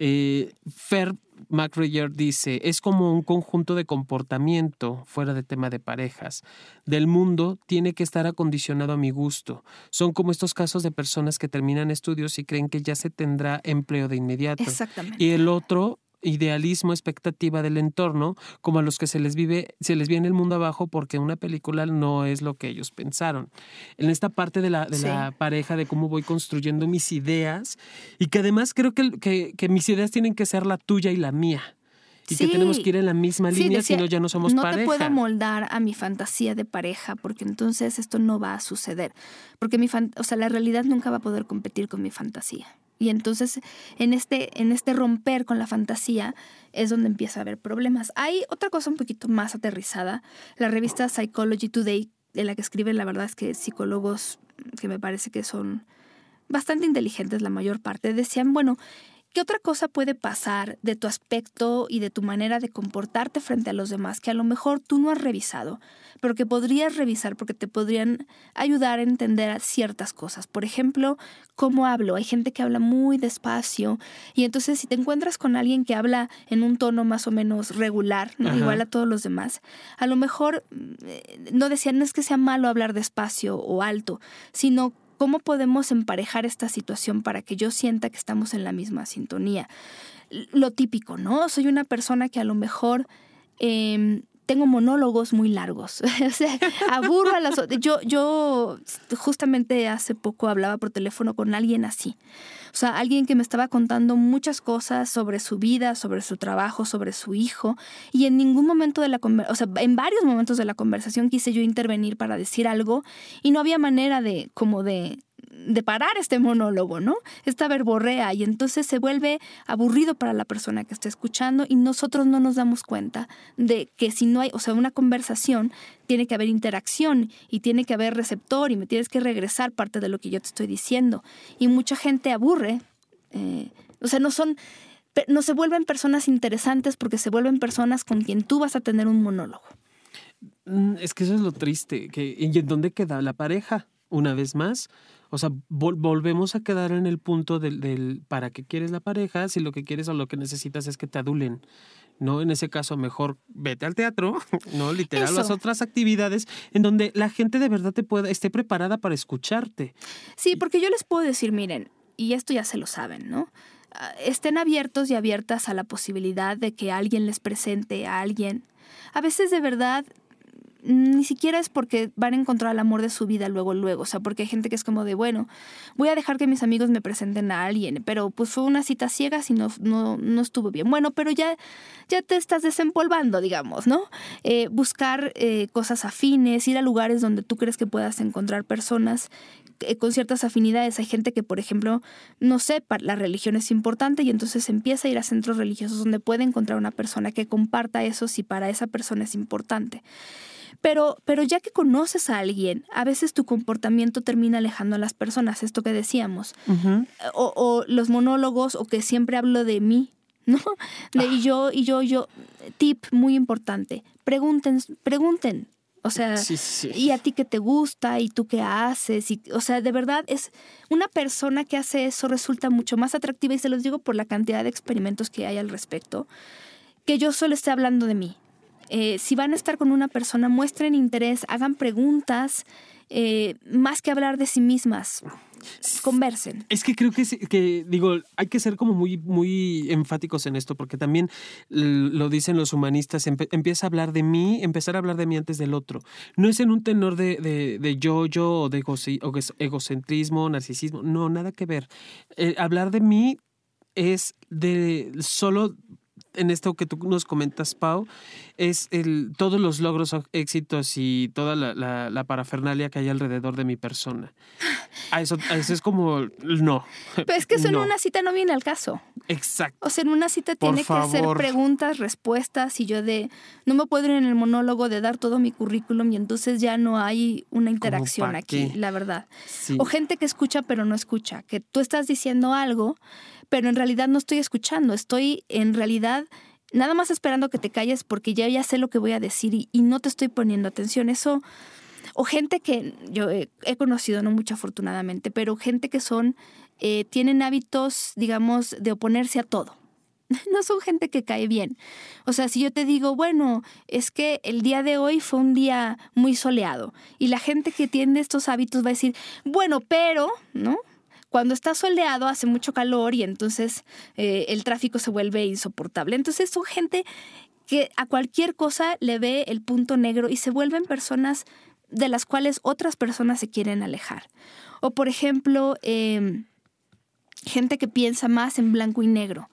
S2: Eh, Fer McRayer dice, es como un conjunto de comportamiento, fuera de tema de parejas, del mundo, tiene que estar acondicionado a mi gusto. Son como estos casos de personas que terminan estudios y creen que ya se tendrá empleo de inmediato.
S1: Exactamente.
S2: Y el otro, idealismo, expectativa del entorno, como a los que se les vive, se les viene el mundo abajo porque una película no es lo que ellos pensaron. En esta parte de la, de
S1: Sí.
S2: la pareja, de cómo voy construyendo mis ideas, y que además creo que, que, que mis ideas tienen que ser la tuya y la mía. Y que tenemos que ir en la misma línea, si no ya no somos
S1: no
S2: pareja.
S1: te puedo moldar a mi fantasía de pareja porque entonces esto no va a suceder. Porque mi fan- o sea, la realidad nunca va a poder competir con mi fantasía. Y entonces en este, en este romper con la fantasía es donde empieza a haber problemas. Hay otra cosa un poquito más aterrizada. La revista Psychology Today, de la que escriben, la verdad es que psicólogos que me parece que son bastante inteligentes la mayor parte, decían, bueno, ¿Qué otra cosa puede pasar de tu aspecto y de tu manera de comportarte frente a los demás que a lo mejor tú no has revisado, pero que podrías revisar porque te podrían ayudar a entender ciertas cosas? Por ejemplo, cómo hablo. Hay gente que habla muy despacio y entonces si te encuentras con alguien que habla en un tono más o menos regular, igual a todos los demás, a lo mejor eh, no decían, no es que sea malo hablar despacio o alto, sino ¿Cómo podemos emparejar esta situación para que yo sienta que estamos en la misma sintonía? Lo típico, ¿no? Soy una persona que a lo mejor em, tengo monólogos muy largos. o sea, aburro a las. Yo, yo justamente hace poco hablaba por teléfono con alguien así. O sea, alguien que me estaba contando muchas cosas sobre su vida, sobre su trabajo, sobre su hijo, y en ningún momento de la o sea, en varios momentos de la conversación quise yo intervenir para decir algo y no había manera de, como de, de parar este monólogo, ¿no? Esta verborrea y entonces se vuelve aburrido para la persona que está escuchando y nosotros no nos damos cuenta de que si no hay, o sea, una conversación tiene que haber interacción y tiene que haber receptor y me tienes que regresar parte de lo que yo te estoy diciendo. Y mucha gente aburre, eh, o sea, no son, no se vuelven personas interesantes porque se vuelven personas con quien tú vas a tener un monólogo.
S2: Mm, Es que eso es lo triste. Que, ¿Y en dónde queda la pareja? Una vez más. O sea, vol- volvemos a quedar en el punto del, del para qué quieres la pareja, si lo que quieres o lo que necesitas es que te adulen. ¿no? En ese caso, mejor vete al teatro, ¿no? Literal, las otras actividades en donde la gente de verdad te pueda, esté preparada para escucharte.
S1: Sí, porque yo les puedo decir, miren, y esto ya se lo saben, ¿no? Ah, Estén abiertos y abiertas a la posibilidad de que alguien les presente a alguien. A veces de verdad ni siquiera es porque van a encontrar el amor de su vida luego, luego. O sea, porque hay gente que es como de, bueno, voy a dejar que mis amigos me presenten a alguien, pero pues fue una cita ciega si no, no, no estuvo bien. Bueno, pero ya, ya te estás desempolvando, digamos, ¿no? Eh, buscar eh, cosas afines, ir a lugares donde tú crees que puedas encontrar personas eh, con ciertas afinidades. Hay gente que, por ejemplo, no sé, la religión es importante y entonces empieza a ir a centros religiosos donde puede encontrar una persona que comparta eso si para esa persona es importante. Pero, pero ya que conoces a alguien, a veces tu comportamiento termina alejando a las personas, esto que decíamos. o, o, los monólogos, o que siempre hablo de mí, ¿no? De y yo, y yo, yo. Tip muy importante. Pregunten, pregunten. O sea, y a ti qué te gusta y tú qué haces. Y, o sea, de verdad es una persona que hace eso resulta mucho más atractiva y se los digo por la cantidad de experimentos que hay al respecto, que yo solo esté hablando de mí. Eh, si van a estar con una persona, muestren interés, hagan preguntas, eh, más que hablar de sí mismas. Conversen.
S2: Es que creo que, que, digo, hay que ser como muy, muy enfáticos en esto, porque también lo dicen los humanistas, empieza a hablar de mí, empezar a hablar de mí antes del otro. No es en un tenor de, de, yo, yo, o de egocentrismo, narcisismo, no, nada que ver. Eh, hablar de mí es de solo en esto que tú nos comentas, Pau, es el, todos los logros, éxitos y toda la, parafernalia que hay alrededor de mi persona. A eso, eso es como, no.
S1: Pero es que eso en una cita no viene al caso.
S2: Exacto.
S1: O sea, en una cita tiene que hacer preguntas, respuestas y yo de, no me puedo ir en el monólogo de dar todo mi currículum y entonces ya no hay una interacción aquí, la verdad. O gente que escucha pero no escucha, que tú estás diciendo algo pero en realidad no estoy escuchando, estoy en realidad nada más esperando que te calles porque ya, ya sé lo que voy a decir y, no te estoy poniendo atención. Eso, o gente que yo he, conocido, no mucho afortunadamente, pero gente que son, eh, tienen hábitos, digamos, de oponerse a todo. No son gente que cae bien. O sea, si yo te digo, bueno, es que el día de hoy fue un día muy soleado y la gente que tiene estos hábitos va a decir, bueno, pero, ¿no? Cuando está soleado hace mucho calor y entonces eh, el tráfico se vuelve insoportable. Entonces son gente que a cualquier cosa le ve el punto negro y se vuelven personas de las cuales otras personas se quieren alejar. O por ejemplo, em, gente que piensa más en blanco y negro,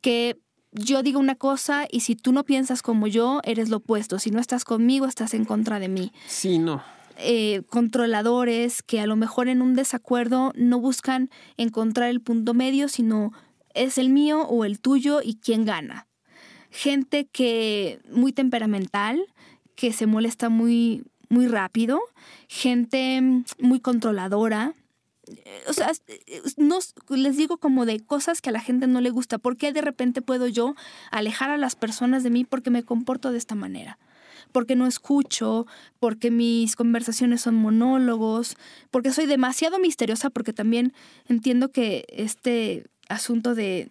S1: que yo digo una cosa y si tú no piensas como yo, eres lo opuesto. Si no estás conmigo, estás en contra de mí.
S2: Sí, no.
S1: Eh, controladores que a lo mejor en un desacuerdo no buscan encontrar el punto medio, sino es el mío o el tuyo y quién gana. Gente que muy temperamental, que se molesta muy, muy rápido, gente muy controladora. O sea, no, les digo como de cosas que a la gente no le gusta. ¿Por qué de repente puedo yo alejar a las personas de mí porque me comporto de esta manera? Porque no escucho, porque mis conversaciones son monólogos, porque soy demasiado misteriosa, porque también entiendo que este asunto de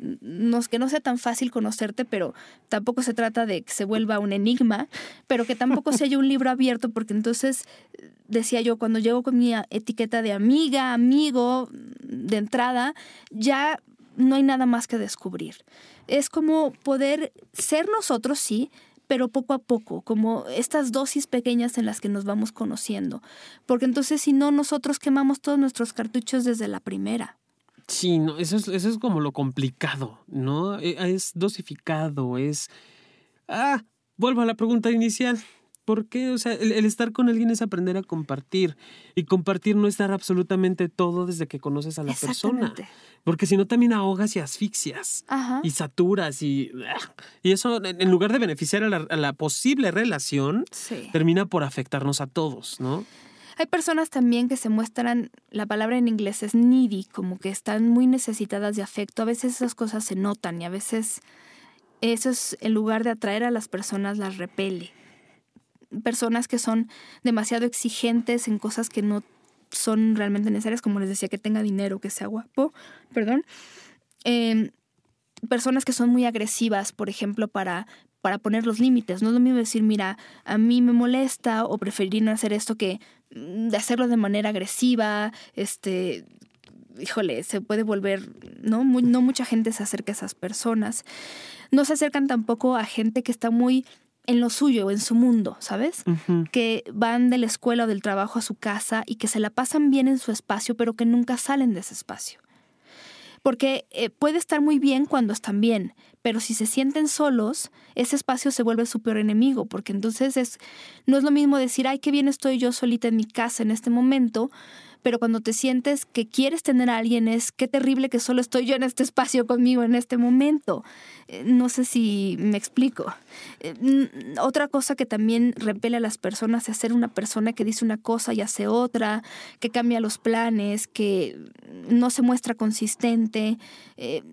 S1: que no sea tan fácil conocerte, pero tampoco se trata de que se vuelva un enigma, pero que tampoco se haya un libro abierto, porque entonces, decía yo, cuando llego con mi etiqueta de amiga, amigo, de entrada, ya no hay nada más que descubrir. Es como poder ser nosotros, sí, pero poco a poco, como estas dosis pequeñas en las que nos vamos conociendo. Porque entonces si no, nosotros quemamos todos nuestros cartuchos desde la primera.
S2: Sí, no, eso es, eso es como lo complicado, ¿no? E, es dosificado, es... Ah, vuelvo a la pregunta inicial. ¿Por qué? O sea, el, estar con alguien es aprender a compartir. Y compartir no es dar absolutamente todo desde que conoces a la persona. Porque si no, también ahogas y asfixias. Y saturas. Y, y eso, en lugar de beneficiar a la, posible relación, termina por afectarnos a todos, ¿no?
S1: Hay personas también que se muestran, la palabra en inglés es needy, como que están muy necesitadas de afecto. A veces esas cosas se notan y a veces eso es, en lugar de atraer a las personas, las repele personas que son demasiado exigentes en cosas que no son realmente necesarias, como les decía, que tenga dinero, que sea guapo, perdón. Em, personas que son muy agresivas, por ejemplo, para, para poner los límites. No es lo mismo decir, mira, a mí me molesta o preferir no hacer esto que mm, de hacerlo de manera agresiva, este, híjole, se puede volver, ¿no? no mucha gente se acerca a esas personas. No se acercan tampoco a gente que está muy en lo suyo, en su mundo, ¿sabes? Que van de la escuela o del trabajo a su casa y que se la pasan bien en su espacio, pero que nunca salen de ese espacio. Porque eh, puede estar muy bien cuando están bien, pero si se sienten solos, ese espacio se vuelve su peor enemigo, porque entonces es, no es lo mismo decir, ay, qué bien estoy yo solita en mi casa en este momento, pero cuando te sientes que quieres tener a alguien es qué terrible que solo estoy yo en este espacio conmigo en este momento. Eh, no sé si me explico. Eh, otra cosa que también repele a las personas es ser una persona que dice una cosa y hace otra, que cambia los planes, que no se muestra consistente. Eh,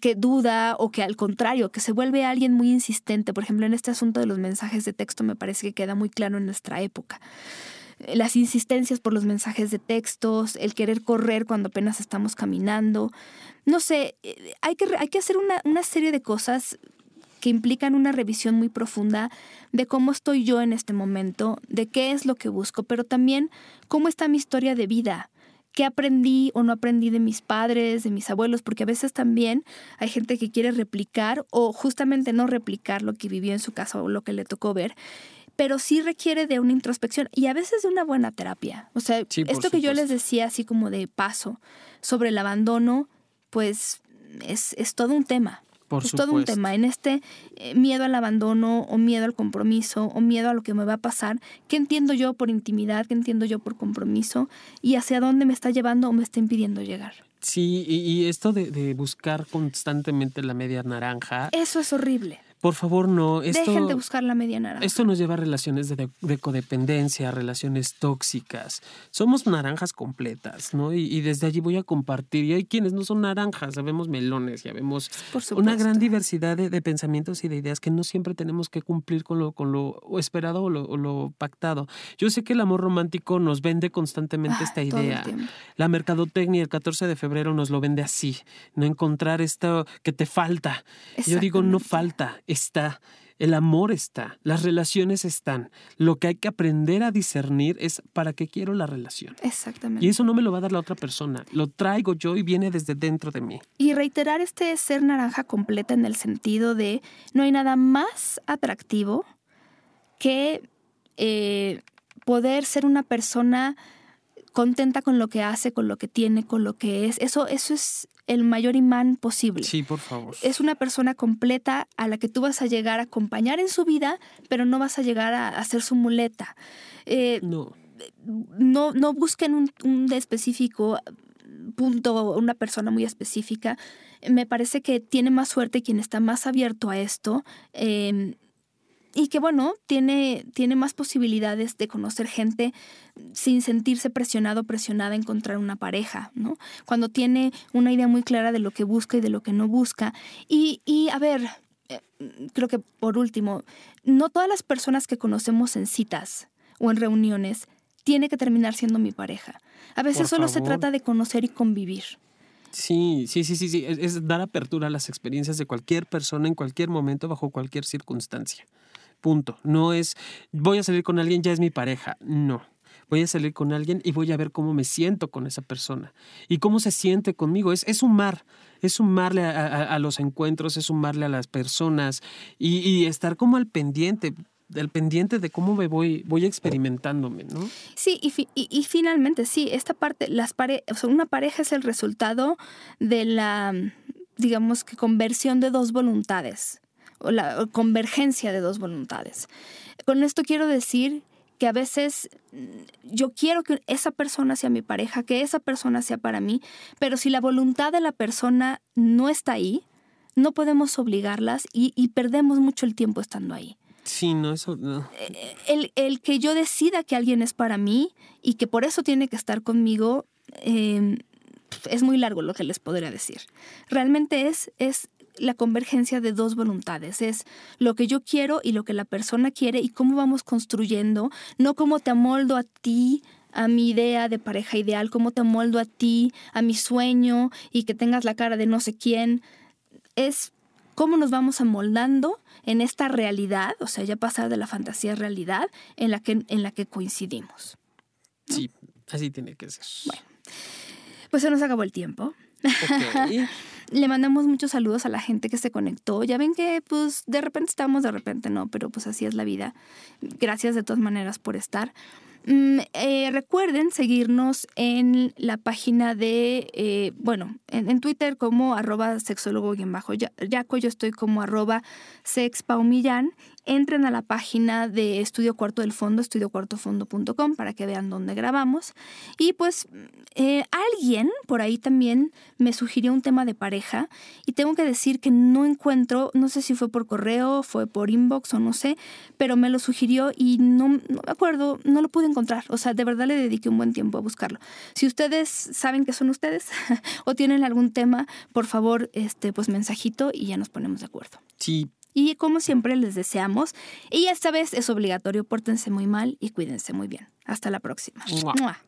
S1: que duda o que al contrario, que se vuelve alguien muy insistente. Por ejemplo, en este asunto de los mensajes de texto me parece que queda muy claro en nuestra época. Las insistencias por los mensajes de textos, el querer correr cuando apenas estamos caminando. No sé, eh, hay que, hay que hacer una, una serie de cosas que implican una revisión muy profunda de cómo estoy yo en este momento, de qué es lo que busco, pero también cómo está mi historia de vida qué aprendí o no aprendí de mis padres, de mis abuelos, porque a veces también hay gente que quiere replicar o justamente no replicar lo que vivió en su casa o lo que le tocó ver pero sí requiere de una introspección y a veces de una buena terapia. O sea, esto que yo les decía así como de paso sobre el abandono, pues es, es todo un tema es todo un tema. En este eh, miedo al abandono o miedo al compromiso o miedo a lo que me va a pasar, ¿qué entiendo yo por intimidad? ¿Qué entiendo yo por compromiso? ¿Y hacia dónde me está llevando o me está impidiendo llegar?
S2: Sí, y, esto de, de buscar constantemente la media naranja.
S1: Eso es horrible.
S2: Por favor, no. Esto,
S1: Dejen de buscar la media naranja.
S2: Esto nos lleva a relaciones de, codependencia, relaciones tóxicas. Somos naranjas completas, ¿no? Y, desde allí voy a compartir. Y hay quienes no son naranjas, sabemos melones, ya vemos una gran diversidad de, pensamientos y de ideas que no siempre tenemos que cumplir con lo, con lo esperado o lo, pactado. Yo sé que el amor romántico nos vende constantemente ah, esta idea. La mercadotecnia el 14 de febrero nos lo vende así, no encontrar esto que te falta. Yo digo, no falta está, el amor está, las relaciones están. Lo que hay que aprender a discernir es para qué quiero la relación.
S1: Exactamente.
S2: Y eso no me lo va a dar la otra persona, lo traigo yo y viene desde dentro de mí.
S1: Y reiterar este ser naranja completa en el sentido de no hay nada más atractivo que eh, poder ser una persona contenta con lo que hace, con lo que tiene, con lo que es. Eso, eso es el mayor imán posible.
S2: Sí, por favor.
S1: Es una persona completa a la que tú vas a llegar a acompañar en su vida, pero no vas a llegar a, hacer su muleta.
S2: Eh, no.
S1: no. No busquen un, un específico punto, una persona muy específica. Me parece que tiene más suerte quien está más abierto a esto. Eh, y que bueno, tiene, tiene más posibilidades de conocer gente sin sentirse presionado o presionada a encontrar una pareja, ¿no? Cuando tiene una idea muy clara de lo que busca y de lo que no busca. Y, y a ver, eh, creo que por último, no todas las personas que conocemos en citas o en reuniones tiene que terminar siendo mi pareja. A veces solo se trata de conocer y convivir.
S2: Sí, sí, sí, sí, sí. es dar apertura a las experiencias de cualquier persona en cualquier momento, bajo cualquier circunstancia. Punto. No es, voy a salir con alguien, ya es mi pareja. No. Voy a salir con alguien y voy a ver cómo me siento con esa persona y cómo se siente conmigo. Es, es sumar, es sumarle a, los encuentros, es sumarle a las personas y, estar como al pendiente del pendiente de cómo me voy, voy experimentándome, ¿no?
S1: Sí, y, y, finalmente, sí, esta parte, las pare o sea, una pareja es el resultado de la, digamos que conversión de dos voluntades la convergencia de dos voluntades. Con esto quiero decir que a veces mm, yo quiero que esa persona sea mi pareja, que esa persona sea para mí, pero si la voluntad de la persona no está ahí, no podemos obligarlas y, perdemos mucho el tiempo estando ahí.
S2: Sí, no, eso no.
S1: Eh, el, el, que yo decida que alguien es para mí y que por eso tiene que estar conmigo, em, es muy largo lo que les podría decir. Realmente es, es la convergencia de dos voluntades, es lo que yo quiero y lo que la persona quiere y cómo vamos construyendo, no cómo te amoldo a ti, a mi idea de pareja ideal, cómo te amoldo a ti, a mi sueño y que tengas la cara de no sé quién, es cómo nos vamos amoldando en esta realidad, o sea, ya pasar de la fantasía a realidad en la que, en la que coincidimos.
S2: Sí, así tiene que ser.
S1: Bueno, pues se nos acabó el tiempo. Le mandamos muchos saludos a la gente que se conectó. Ya ven que pues de repente estamos, de repente no, pero pues así es la vida. Gracias de todas maneras por estar. Mm, eh, recuerden seguirnos en la página de, eh, bueno, en, Twitter como arroba sexólogo y en bajo yaco, yo estoy como arroba sexpaumillán entren a la página de Estudio Cuarto del Fondo, estudiocuartofondo.com, para que vean dónde grabamos. Y pues eh, alguien por ahí también me sugirió un tema de pareja y tengo que decir que no encuentro, no sé si fue por correo, fue por inbox o no sé, pero me lo sugirió y no, no me acuerdo, no lo pude encontrar. O sea, de verdad le dediqué un buen tiempo a buscarlo. Si ustedes saben que son ustedes o tienen algún tema, por favor, este, pues mensajito y ya nos ponemos de acuerdo.
S2: Sí,
S1: Y como siempre les deseamos, y esta vez es obligatorio, pórtense muy mal y cuídense muy bien. Hasta la próxima.
S2: Mua.
S1: Mua.